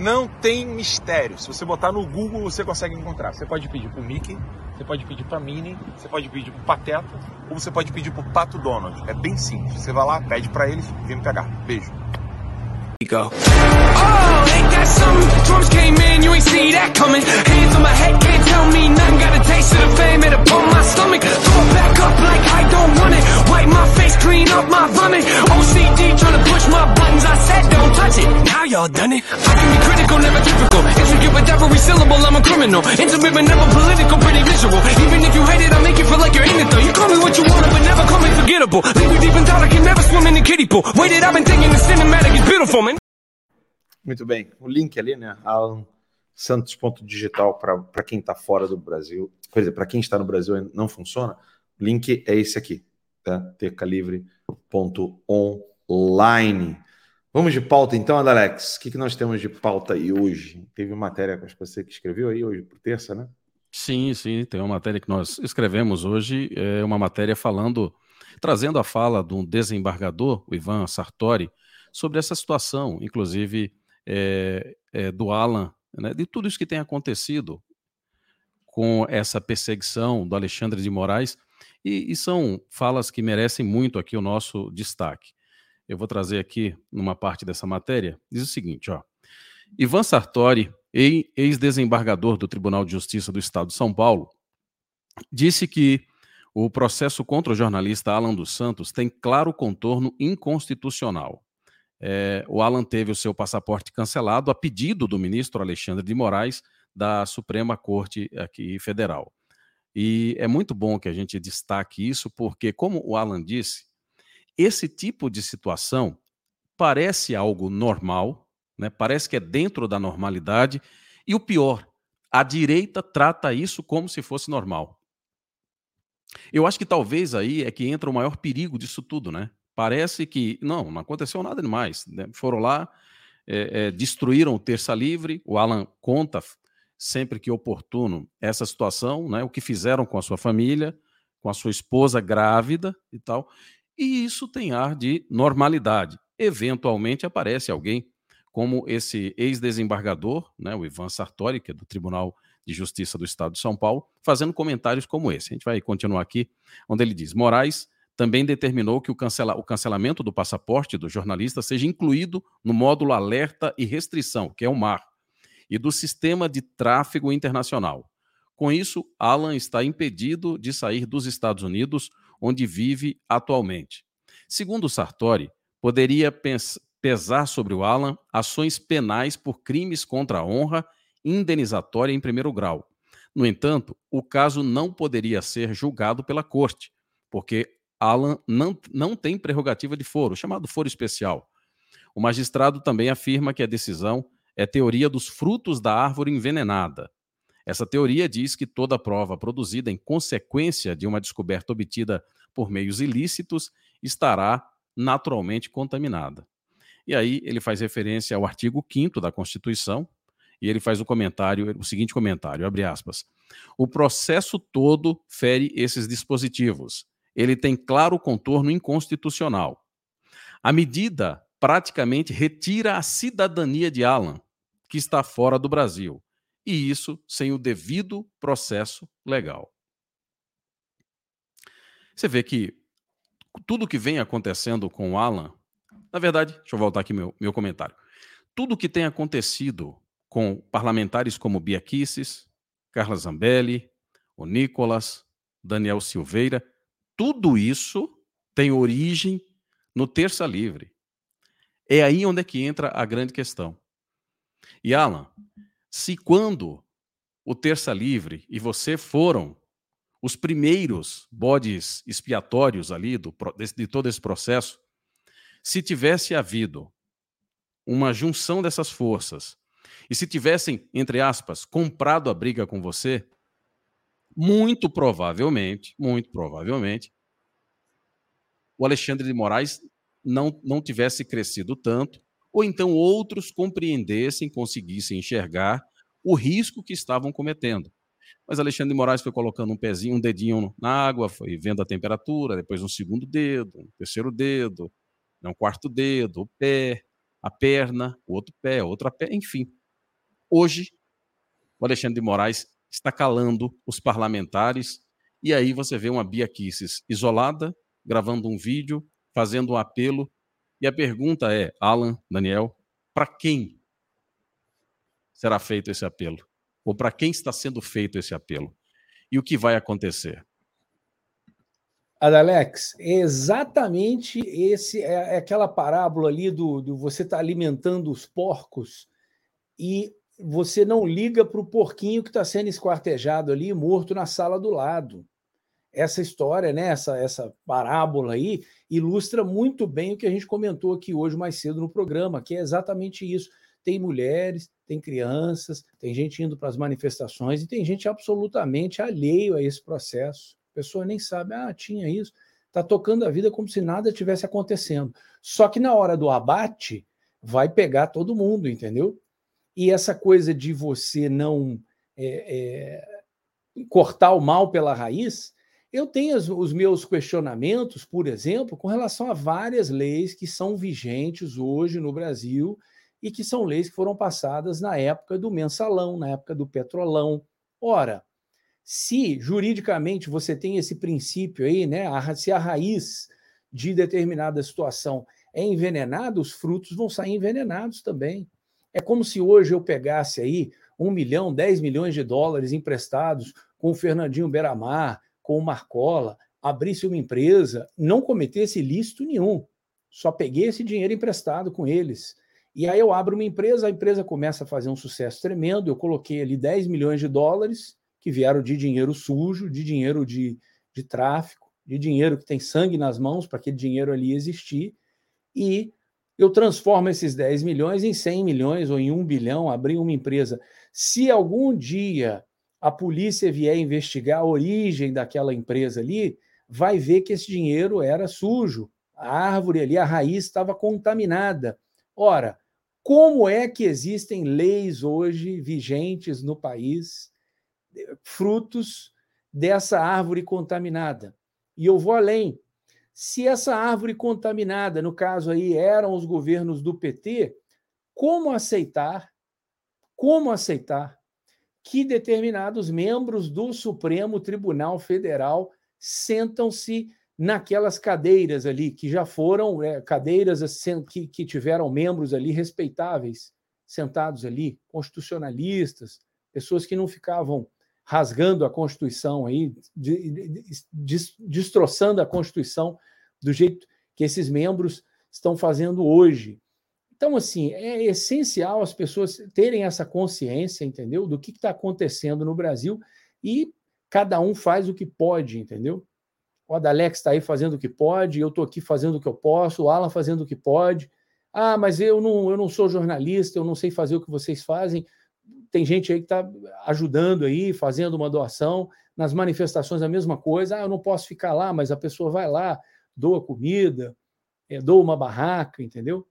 Não tem mistério. Se você botar no Google, você consegue encontrar. Você pode pedir pro Mickey, você pode pedir pra Minnie, você pode pedir pro Pateta, ou você pode pedir pro Pato Donald. É bem simples. Você vai lá, pede para eles, vem me pegar. Beijo. Go. Oh, ain't that something? Drums came in, you ain't see that coming. Hands on my head, can't tell me nothing. Got a taste of the fame, it upon my stomach. Throw it back up like I don't want it. Wipe my face, clean up my vomit. OCD trying to push my buttons, I said don't touch it. Now y'all done it. I can be critical, never typical. Intricate with every syllable, I'm a criminal. Intimate but never political, pretty visual. Even if you hate it, I make feel like you're in it though. You call me what you want, but never call me forgettable. Leave you deep in thought, I can never swim in the kiddie pool. I've been thinking the cinematic is beautiful, man. Muito bem. O link ali, né? Alan Santos.digital para quem está fora do Brasil. Quer dizer, para quem está no Brasil não funciona. O link é esse aqui, tá? tercalivre.online. Vamos de pauta então, Adalex. O que, que nós temos de pauta aí hoje? Teve uma matéria que você que escreveu aí hoje por terça, né? Sim, sim, tem uma matéria que nós escrevemos hoje, é uma matéria falando, trazendo a fala de um desembargador, o Ivan Sartori, sobre essa situação, inclusive é, é, do Alan, né, de tudo isso que tem acontecido com essa perseguição do Alexandre de Moraes, e, e, são falas que merecem muito aqui o nosso destaque. Eu vou trazer aqui numa parte dessa matéria, diz o seguinte, ó. Ivan Sartori, ex-desembargador do Tribunal de Justiça do Estado de São Paulo, disse que o processo contra o jornalista Alan dos Santos tem claro contorno inconstitucional é, o Alan teve o seu passaporte cancelado a pedido do ministro Alexandre de Moraes da Suprema Corte aqui federal. E é muito bom que a gente destaque isso, porque, como o Alan disse, esse tipo de situação parece algo normal, né? parece que é dentro da normalidade, e o pior, a direita trata isso como se fosse normal. Eu acho que talvez aí é que entra o maior perigo disso tudo, né? Parece que não, não aconteceu nada demais. Né? Foram lá, é, é, destruíram o Terça Livre. O Alan conta sempre que oportuno essa situação, né? O que fizeram com a sua família, com a sua esposa grávida e tal. E isso tem ar de normalidade. Eventualmente aparece alguém como esse ex-desembargador, né, o Ivan Sartori, que é do Tribunal de Justiça do Estado de São Paulo, fazendo comentários como esse. A gente vai continuar aqui, onde ele diz: Moraes também determinou que o, cancela, o cancelamento do passaporte do jornalista seja incluído no módulo alerta e restrição, que é o MAR, e do sistema de tráfego internacional. Com isso, Alan está impedido de sair dos Estados Unidos, onde vive atualmente. Segundo Sartori, poderia pesar sobre o Alan ações penais por crimes contra a honra indenizatória em primeiro grau. No entanto, o caso não poderia ser julgado pela corte, porque Alan não, não tem prerrogativa de foro, chamado foro especial. O magistrado também afirma que a decisão é teoria dos frutos da árvore envenenada. Essa teoria diz que toda prova produzida em consequência de uma descoberta obtida por meios ilícitos estará naturalmente contaminada. E aí ele faz referência ao artigo 5 da Constituição, e ele faz o comentário, o seguinte comentário, abre aspas. O processo todo fere esses dispositivos ele tem claro contorno inconstitucional. A medida praticamente retira a cidadania de Alan, que está fora do Brasil, e isso sem o devido processo legal. Você vê que tudo que vem acontecendo com o Alan, na verdade, deixa eu voltar aqui meu, meu comentário. Tudo que tem acontecido com parlamentares como Bia Kicis, Carla Zambelli, o Nicolas, Daniel Silveira, tudo isso tem origem no terça livre. É aí onde é que entra a grande questão. E Alan, se quando o terça livre e você foram os primeiros bodes expiatórios ali do, de todo esse processo, se tivesse havido uma junção dessas forças e se tivessem, entre aspas, comprado a briga com você, muito provavelmente, muito provavelmente, o Alexandre de Moraes não, não tivesse crescido tanto, ou então outros compreendessem, conseguissem enxergar o risco que estavam cometendo. Mas Alexandre de Moraes foi colocando um pezinho, um dedinho na água, foi vendo a temperatura, depois um segundo dedo, um terceiro dedo, um quarto dedo, o pé, a perna, o outro pé, outra pé, enfim. Hoje, o Alexandre de Moraes está calando os parlamentares, e aí você vê uma Bia Kicis isolada, gravando um vídeo, fazendo um apelo. E a pergunta é, Alan, Daniel, para quem será feito esse apelo? Ou para quem está sendo feito esse apelo? E o que vai acontecer? Adalex, exatamente esse é, é aquela parábola ali do, do você está alimentando os porcos e você não liga para o porquinho que está sendo esquartejado ali, morto na sala do lado. Essa história, né, essa, essa parábola aí, ilustra muito bem o que a gente comentou aqui hoje mais cedo no programa, que é exatamente isso. Tem mulheres, tem crianças, tem gente indo para as manifestações e tem gente absolutamente alheio a esse processo. A pessoa nem sabe, ah, tinha isso, está tocando a vida como se nada tivesse acontecendo. Só que na hora do abate, vai pegar todo mundo, entendeu? E essa coisa de você não é, é, cortar o mal pela raiz, eu tenho os, meus questionamentos, por exemplo, com relação a várias leis que são vigentes hoje no Brasil e que são leis que foram passadas na época do mensalão, na época do petrolão. Ora, se juridicamente você tem esse princípio aí, né, se a raiz de determinada situação é envenenada, os frutos vão sair envenenados também. É como se hoje eu pegasse aí um milhão, dez milhões de dólares emprestados com o Fernandinho Beramar, com o Marcola, abrisse uma empresa, não cometesse ilícito nenhum, só peguei esse dinheiro emprestado com eles. E aí eu abro uma empresa, a empresa começa a fazer um sucesso tremendo, eu coloquei ali 10 milhões de dólares, que vieram de dinheiro sujo, de dinheiro de, de tráfico, de dinheiro que tem sangue nas mãos para aquele dinheiro ali existir, e eu transformo esses 10 milhões em 100 milhões ou em 1 bilhão, abrir uma empresa. Se algum dia a polícia vier investigar a origem daquela empresa ali, vai ver que esse dinheiro era sujo. A árvore ali, a raiz estava contaminada. Ora, como é que existem leis hoje vigentes no país, frutos dessa árvore contaminada? E eu vou além. Se essa árvore contaminada, no caso aí, eram os governos do PT, como aceitar? Como aceitar que determinados membros do Supremo Tribunal Federal sentam-se naquelas cadeiras ali, que já foram é, cadeiras assim, que, que tiveram membros ali respeitáveis sentados ali, constitucionalistas, pessoas que não ficavam rasgando a Constituição aí, de, de, de, destroçando a Constituição do jeito que esses membros estão fazendo hoje. Então, assim, é essencial as pessoas terem essa consciência, entendeu? Do que está acontecendo no Brasil e cada um faz o que pode, entendeu? O Adalex está aí fazendo o que pode, eu estou aqui fazendo o que eu posso, o Alan fazendo o que pode. Ah, mas eu não, eu não sou jornalista, eu não sei fazer o que vocês fazem. Tem gente aí que está ajudando aí, fazendo uma doação. Nas manifestações, a mesma coisa. Ah, eu não posso ficar lá, mas a pessoa vai lá, doa comida, é, doa uma barraca, entendeu?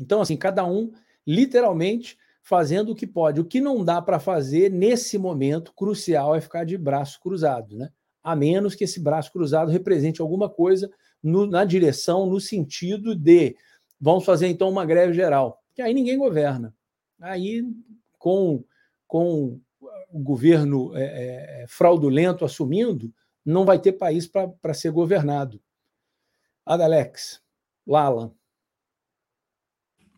Então, assim, cada um literalmente fazendo o que pode. O que não dá para fazer nesse momento crucial é ficar de braço cruzado, né? A menos que esse braço cruzado represente alguma coisa no, na direção, no sentido de vamos fazer então uma greve geral, que aí ninguém governa. Aí, com, com o governo é, é, fraudulento assumindo, não vai ter país para ser governado. Adalex, Lala.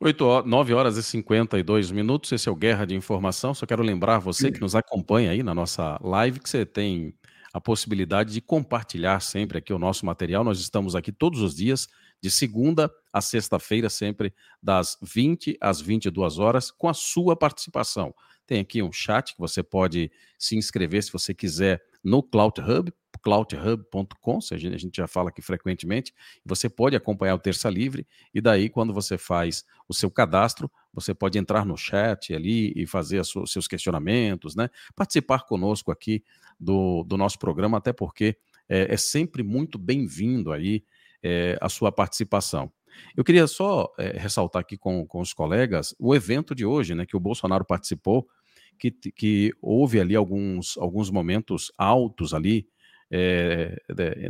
8 9 horas e 52 minutos, esse é o Guerra de Informação. Só quero lembrar você que nos acompanha aí na nossa live que você tem a possibilidade de compartilhar sempre aqui o nosso material. Nós estamos aqui todos os dias, de segunda a sexta-feira, sempre das 20 às 22 horas, com a sua participação. Tem aqui um chat que você pode se inscrever se você quiser no Cloud Hub, cloudhub.com, a gente já fala aqui frequentemente, você pode acompanhar o Terça Livre, e daí, quando você faz o seu cadastro, você pode entrar no chat ali e fazer os seus questionamentos, né? Participar conosco aqui do, do nosso programa, até porque é, é sempre muito bem-vindo aí é, a sua participação. Eu queria só é, ressaltar aqui com, com os colegas o evento de hoje, né, que o Bolsonaro participou, que, que houve ali alguns, alguns momentos altos ali é,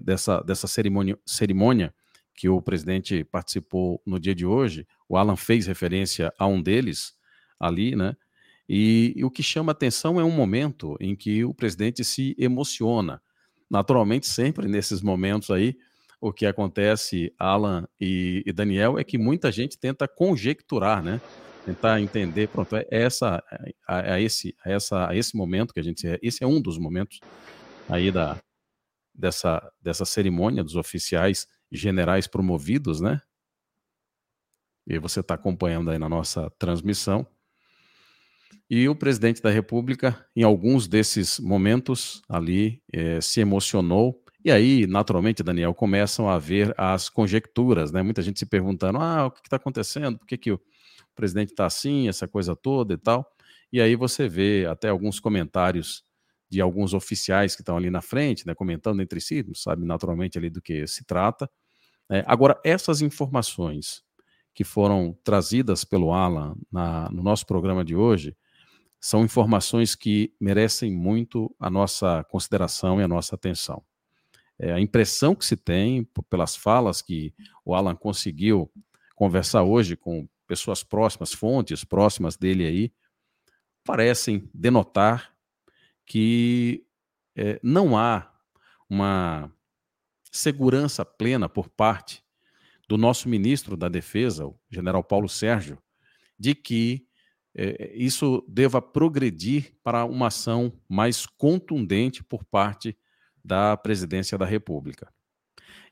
dessa, dessa cerimônia, cerimônia que o presidente participou no dia de hoje. O Alan fez referência a um deles ali, né? E, e o que chama atenção é um momento em que o presidente se emociona. Naturalmente, sempre nesses momentos aí, o que acontece, Alan e, e Daniel, é que muita gente tenta conjecturar, né? tentar entender, pronto, é essa, a, a, esse, a essa, a esse momento que a gente, esse é um dos momentos aí da, dessa, dessa cerimônia dos oficiais generais promovidos, né? E você está acompanhando aí na nossa transmissão. E o presidente da República, em alguns desses momentos ali, eh, se emocionou. E aí, naturalmente, Daniel, começam a haver as conjecturas, né? Muita gente se perguntando: ah, o que está acontecendo? Por que, que o presidente está assim, essa coisa toda e tal? E aí você vê até alguns comentários de alguns oficiais que estão ali na frente, né, comentando entre si, sabe naturalmente ali do que se trata. Né. Agora, essas informações que foram trazidas pelo Alan na, no nosso programa de hoje são informações que merecem muito a nossa consideração e a nossa atenção. É, a impressão que se tem, pelas falas que o Alan conseguiu conversar hoje com pessoas próximas, fontes próximas dele aí, parecem denotar que é, não há uma segurança plena por parte do nosso ministro da Defesa, o general Paulo Sérgio, de que é, isso deva progredir para uma ação mais contundente por parte da presidência da República.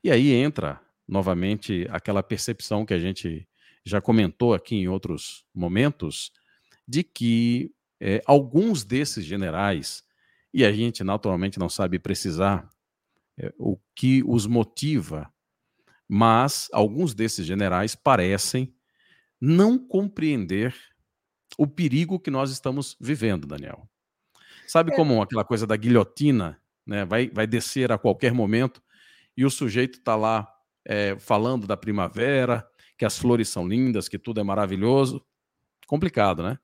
E aí entra novamente aquela percepção que a gente já comentou aqui em outros momentos, de que é, alguns desses generais, e a gente naturalmente não sabe precisar é, o que os motiva, mas alguns desses generais parecem não compreender o perigo que nós estamos vivendo, Daniel. Sabe é. como aquela coisa da guilhotina, né? Vai, vai descer a qualquer momento e o sujeito está lá é, falando da primavera, que as flores são lindas, que tudo é maravilhoso. Complicado, né?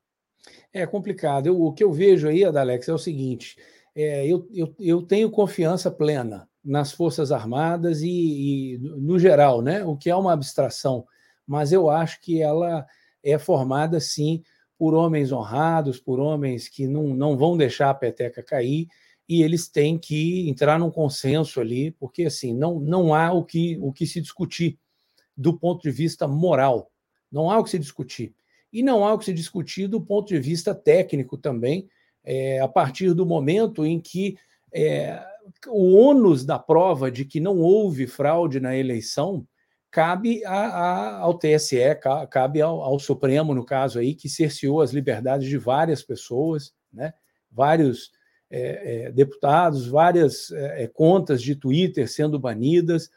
É complicado. Eu, o que eu vejo aí, Adalex, é o seguinte: é, eu, eu, eu tenho confiança plena nas Forças Armadas e, e, no geral, né? O que é uma abstração, mas eu acho que ela é formada sim por homens honrados, por homens que não, não vão deixar a peteca cair, e eles têm que entrar num consenso ali, porque assim, não, não há o que, o que se discutir do ponto de vista moral. Não há o que se discutir. E não há o que se discutir do ponto de vista técnico também, é, a partir do momento em que é, o ônus da prova de que não houve fraude na eleição cabe a, a, ao TSE, cabe ao, ao, Supremo, no caso aí, que cerceou as liberdades de várias pessoas, né? vários é, é, deputados, várias é, é, contas de Twitter sendo banidas.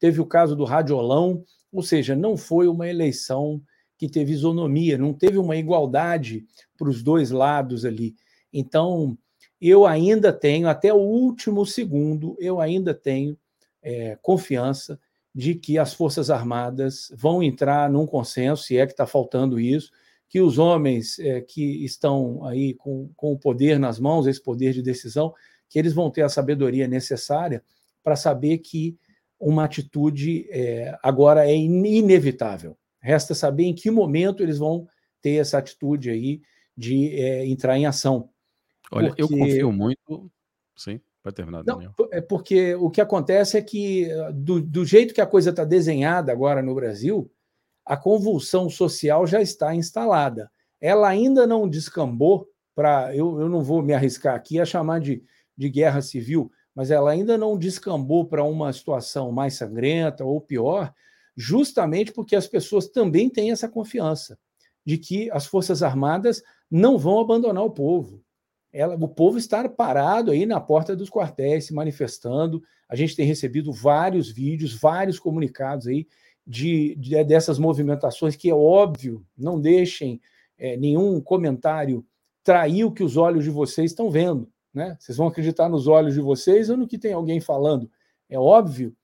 Teve o caso do Radiolão, ou seja, não foi uma eleição que teve isonomia, não teve uma igualdade para os dois lados ali. Então, eu ainda tenho, até o último segundo, eu ainda tenho é, confiança de que as Forças Armadas vão entrar num consenso, se é que está faltando isso, que os homens é, que estão aí com, com o poder nas mãos, esse poder de decisão, que eles vão ter a sabedoria necessária para saber que uma atitude é, agora é inevitável. Resta saber em que momento eles vão ter essa atitude aí de é, entrar em ação. Olha, porque... eu confio muito. Sim, vai terminar, Daniel. Não, é porque o que acontece é que, do, do jeito que a coisa está desenhada agora no Brasil, a convulsão social já está instalada. Ela ainda não descambou para. Eu, eu não vou me arriscar aqui a chamar de, de guerra civil, mas ela ainda não descambou para uma situação mais sangrenta ou pior, justamente porque as pessoas também têm essa confiança de que as Forças Armadas não vão abandonar o povo. Ela, o povo está parado aí na porta dos quartéis, se manifestando. A gente tem recebido vários vídeos, vários comunicados aí de, de dessas movimentações que é óbvio, não deixem é, nenhum comentário trair o que os olhos de vocês estão vendo. Né? Vocês vão acreditar nos olhos de vocês ou no que tem alguém falando? É óbvio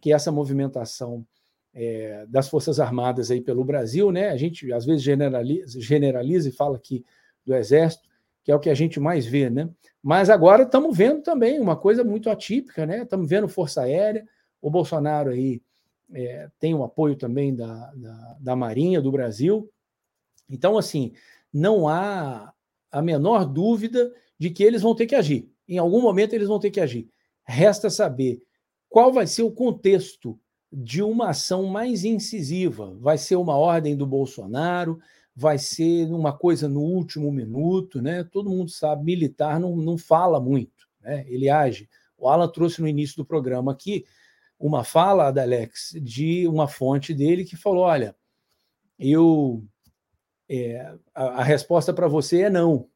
que essa movimentação é, das Forças Armadas aí pelo Brasil, né? A gente às vezes generaliza, generaliza e fala aqui do Exército, que é o que a gente mais vê, né? Mas agora estamos vendo também uma coisa muito atípica, né? Estamos vendo Força Aérea, o Bolsonaro aí é, tem o apoio também da, da, da Marinha do Brasil. Então, assim, não há a menor dúvida de que eles vão ter que agir. Em algum momento eles vão ter que agir. Resta saber qual vai ser o contexto de uma ação mais incisiva. Vai ser uma ordem do Bolsonaro, vai ser uma coisa no último minuto, né? Todo mundo sabe, militar não, não fala muito, né? Ele age. O Alan trouxe no início do programa aqui uma fala da Alex de uma fonte dele que falou: olha, eu é, a, a resposta para você é não.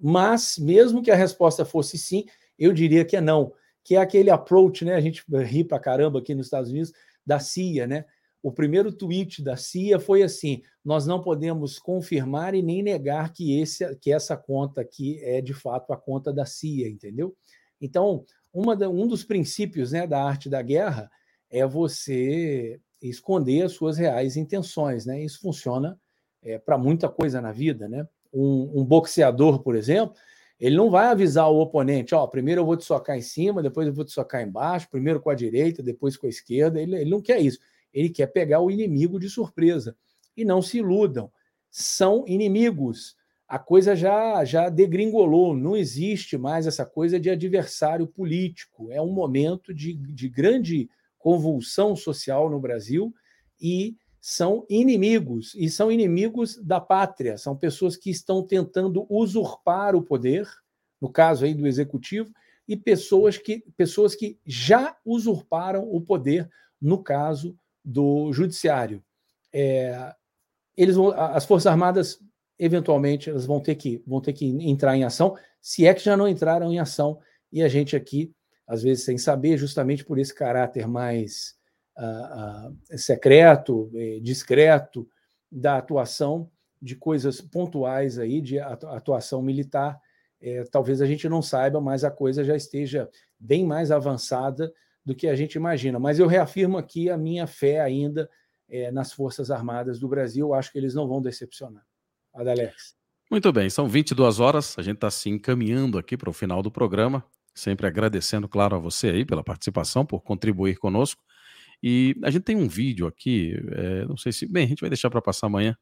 Mas, mesmo que a resposta fosse sim, eu diria que é não, que é aquele approach, né? A gente ri para caramba aqui nos Estados Unidos, da CIA, né? O primeiro tweet da CIA foi assim: nós não podemos confirmar e nem negar que, esse, que essa conta aqui é de fato a conta da CIA, entendeu? Então, da, um dos princípios né, da arte da guerra é você esconder as suas reais intenções, né? Isso funciona é, para muita coisa na vida, né? um, um boxeador, por exemplo, ele não vai avisar o oponente, ó, primeiro eu vou te socar em cima, depois eu vou te socar embaixo, primeiro com a direita, depois com a esquerda. Ele, ele não quer isso. Ele quer pegar o inimigo de surpresa. E não se iludam. São inimigos. A coisa já, já degringolou. Não existe mais essa coisa de adversário político. É um momento de, de grande convulsão social no Brasil e são inimigos, e são inimigos da pátria, são pessoas que estão tentando usurpar o poder, no caso aí do executivo, e pessoas que, pessoas que já usurparam o poder, no caso do judiciário. É, eles vão, as Forças Armadas, eventualmente, elas vão ter, que, vão ter que entrar em ação, se é que já não entraram em ação, e a gente aqui, às vezes sem saber, justamente por esse caráter mais secreto, eh, discreto da atuação de coisas pontuais aí de atuação militar. É, talvez a gente não saiba, mas a coisa já esteja bem mais avançada do que a gente imagina. Mas eu reafirmo aqui a minha fé ainda é, nas Forças Armadas do Brasil. Acho que eles não vão decepcionar. Adalex. Muito bem, são 22 horas. A gente está se encaminhando aqui para o final do programa. Sempre agradecendo, claro, a você aí pela participação, por contribuir conosco. E a gente tem um vídeo aqui, é, não sei se. Bem, a gente vai deixar para passar amanhã.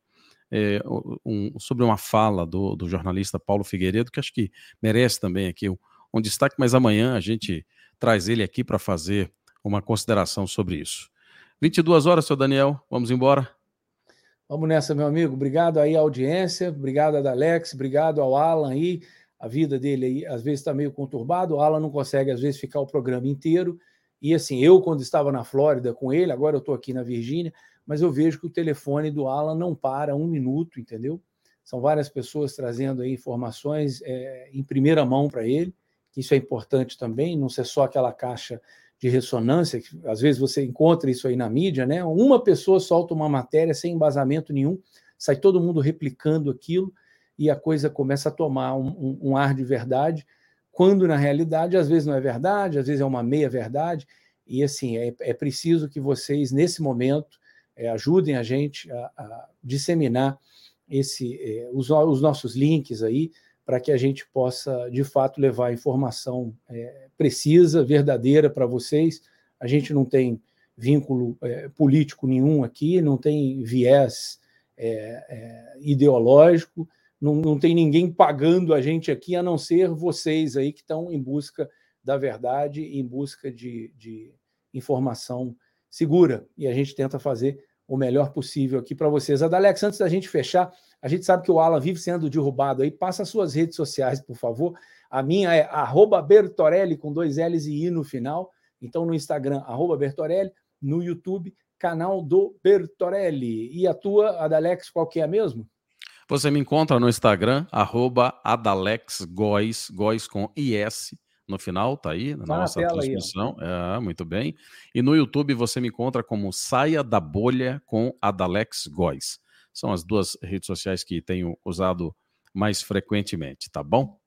é, um, sobre uma fala do, do, jornalista Paulo Figueiredo, que acho que merece também aqui um, um destaque, mas amanhã a gente traz ele aqui para fazer uma consideração sobre isso. 22 horas, seu Daniel, vamos embora? Vamos nessa, meu amigo. Obrigado aí à audiência, obrigado a Alex, obrigado ao Alan aí. A vida dele aí às vezes está meio conturbado, o Alan não consegue às vezes ficar o programa inteiro. E assim, eu quando estava na Flórida com ele, agora eu estou aqui na Virgínia, mas eu vejo que o telefone do Alan não para um minuto, entendeu? São várias pessoas trazendo aí informações é, em primeira mão para ele, que isso é importante também, não ser só aquela caixa de ressonância, que às vezes você encontra isso aí na mídia, né? Uma pessoa solta uma matéria sem embasamento nenhum, sai todo mundo replicando aquilo e a coisa começa a tomar um, um, um ar de verdade, quando na realidade às vezes não é verdade, às vezes é uma meia verdade, e assim, é, é preciso que vocês, nesse momento, é, ajudem a gente a, a disseminar esse, é, os, os, nossos links aí, para que a gente possa, de fato, levar informação é, precisa, verdadeira para vocês. A gente não tem vínculo é, político nenhum aqui, não tem viés é, é, ideológico, não, não tem ninguém pagando a gente aqui, a não ser vocês aí que estão em busca da verdade, em busca de, de informação segura. E a gente tenta fazer o melhor possível aqui para vocês. Adalex, antes da gente fechar, a gente sabe que o Alan vive sendo derrubado aí. Passa as suas redes sociais, por favor. A minha é Bertorelli, com dois L's e I no final. Então, no Instagram, Bertorelli. No YouTube, canal do Bertorelli. E a tua, Adalex, qual que é mesmo? Você me encontra no Instagram, arroba adalexgois, gois com IS, no final, tá aí na tá nossa na transmissão. Aí, é, muito bem. E no YouTube você me encontra como Saia da Bolha com Adalex Góes. São as duas redes sociais que tenho usado mais frequentemente, tá bom?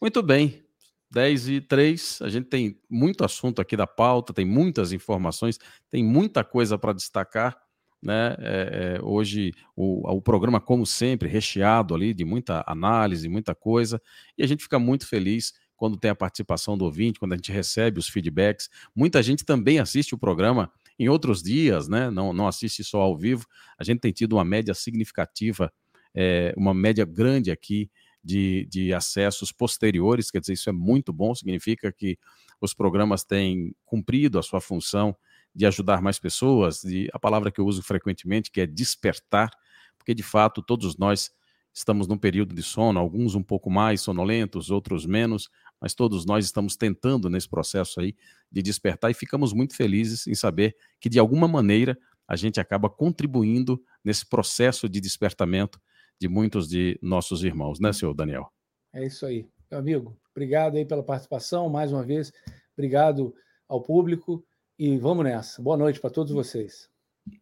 Muito bem. 10 e 3, a gente tem muito assunto aqui da pauta, tem muitas informações, tem muita coisa para destacar. Né? É, é, hoje o, o programa, como sempre, recheado ali de muita análise, muita coisa, e a gente fica muito feliz quando tem a participação do ouvinte, quando a gente recebe os feedbacks. Muita gente também assiste o programa em outros dias, né? Não, não assiste só ao vivo. A gente tem tido uma média significativa, é, uma média grande aqui de, de acessos posteriores, quer dizer, isso é muito bom, significa que os programas têm cumprido a sua função de ajudar mais pessoas, de, a palavra que eu uso frequentemente, que é despertar, porque de fato todos nós estamos num período de sono, alguns um pouco mais sonolentos, outros menos, mas todos nós estamos tentando nesse processo aí de despertar e ficamos muito felizes em saber que de alguma maneira a gente acaba contribuindo nesse processo de despertamento de muitos de nossos irmãos, né, senhor Daniel? É isso aí. Meu amigo, obrigado aí pela participação, mais uma vez, obrigado ao público e vamos nessa. Boa noite para todos vocês.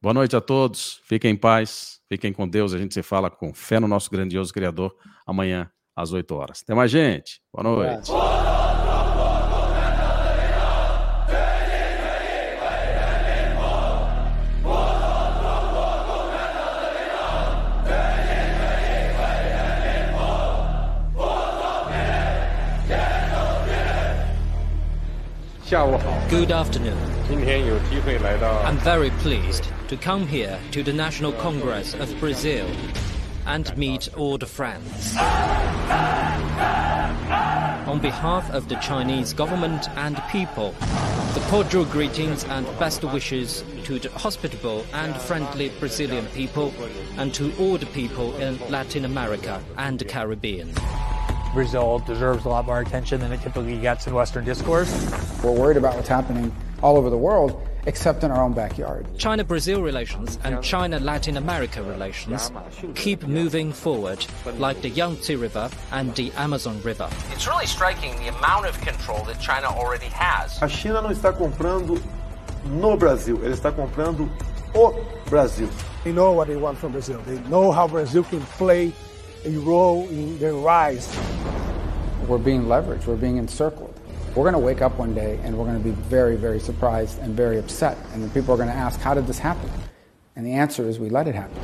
Boa noite a todos, fiquem em paz, fiquem com Deus, a gente se fala com fé no nosso grandioso Criador amanhã às 8 horas. Até mais, gente. Boa noite. Good afternoon. I'm very pleased to come here to the National Congress of Brazil and meet all the friends. On behalf of the Chinese government and people, the cordial greetings and best wishes to the hospitable and friendly Brazilian people and to all the people in Latin America and the Caribbean. Brazil deserves a lot more attention than it typically gets in Western discourse. We're worried about what's happening all over the world except in our own backyard. China Brazil relations and China Latin America relations keep moving forward like the Yangtze River and the Amazon River. It's really striking the amount of control that China already has. A China não está comprando no Brasil, ela está comprando o Brasil. They know what they want from Brazil. They know how Brazil can play a role in their rise. We're being leveraged, we're being encircled. We're going to wake up one day and we're going to be very, very surprised and very upset. And then people are going to ask, how did this happen? And the answer is we let it happen.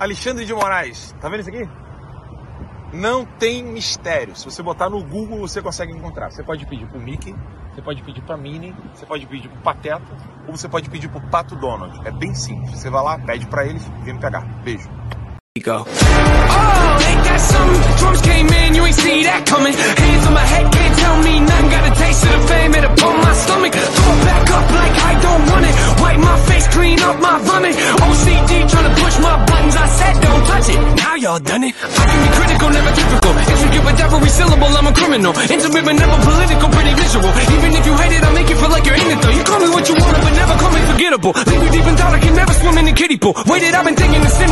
Alexandre de Moraes, tá vendo isso aqui? Não tem mistério. Se você botar no Google, você consegue encontrar. Você pode pedir pro Mickey, você pode pedir pra Minnie, você pode pedir pro Pateta, ou você pode pedir pro Pato Donald. É bem simples. Você vai lá, pede pra eles e vem me pegar. Beijo. go. Oh, tell me nothing. Got a taste of the fame, it'll pump my stomach. Throw it back up like I don't want it. Wipe my face, clean up my vomit. OCD trying to push my buttons. I said don't touch it. Now y'all done it. I can be critical, never typical. Intricate with every syllable, I'm a criminal. Intimate but never political, pretty visual. Even if you hate it, I'll make you feel like you're in it though. You call me what you want, but never call me forgettable. Leave you deep in thought, I can never swim in the kiddie pool. Waited, I've been thinking the sin.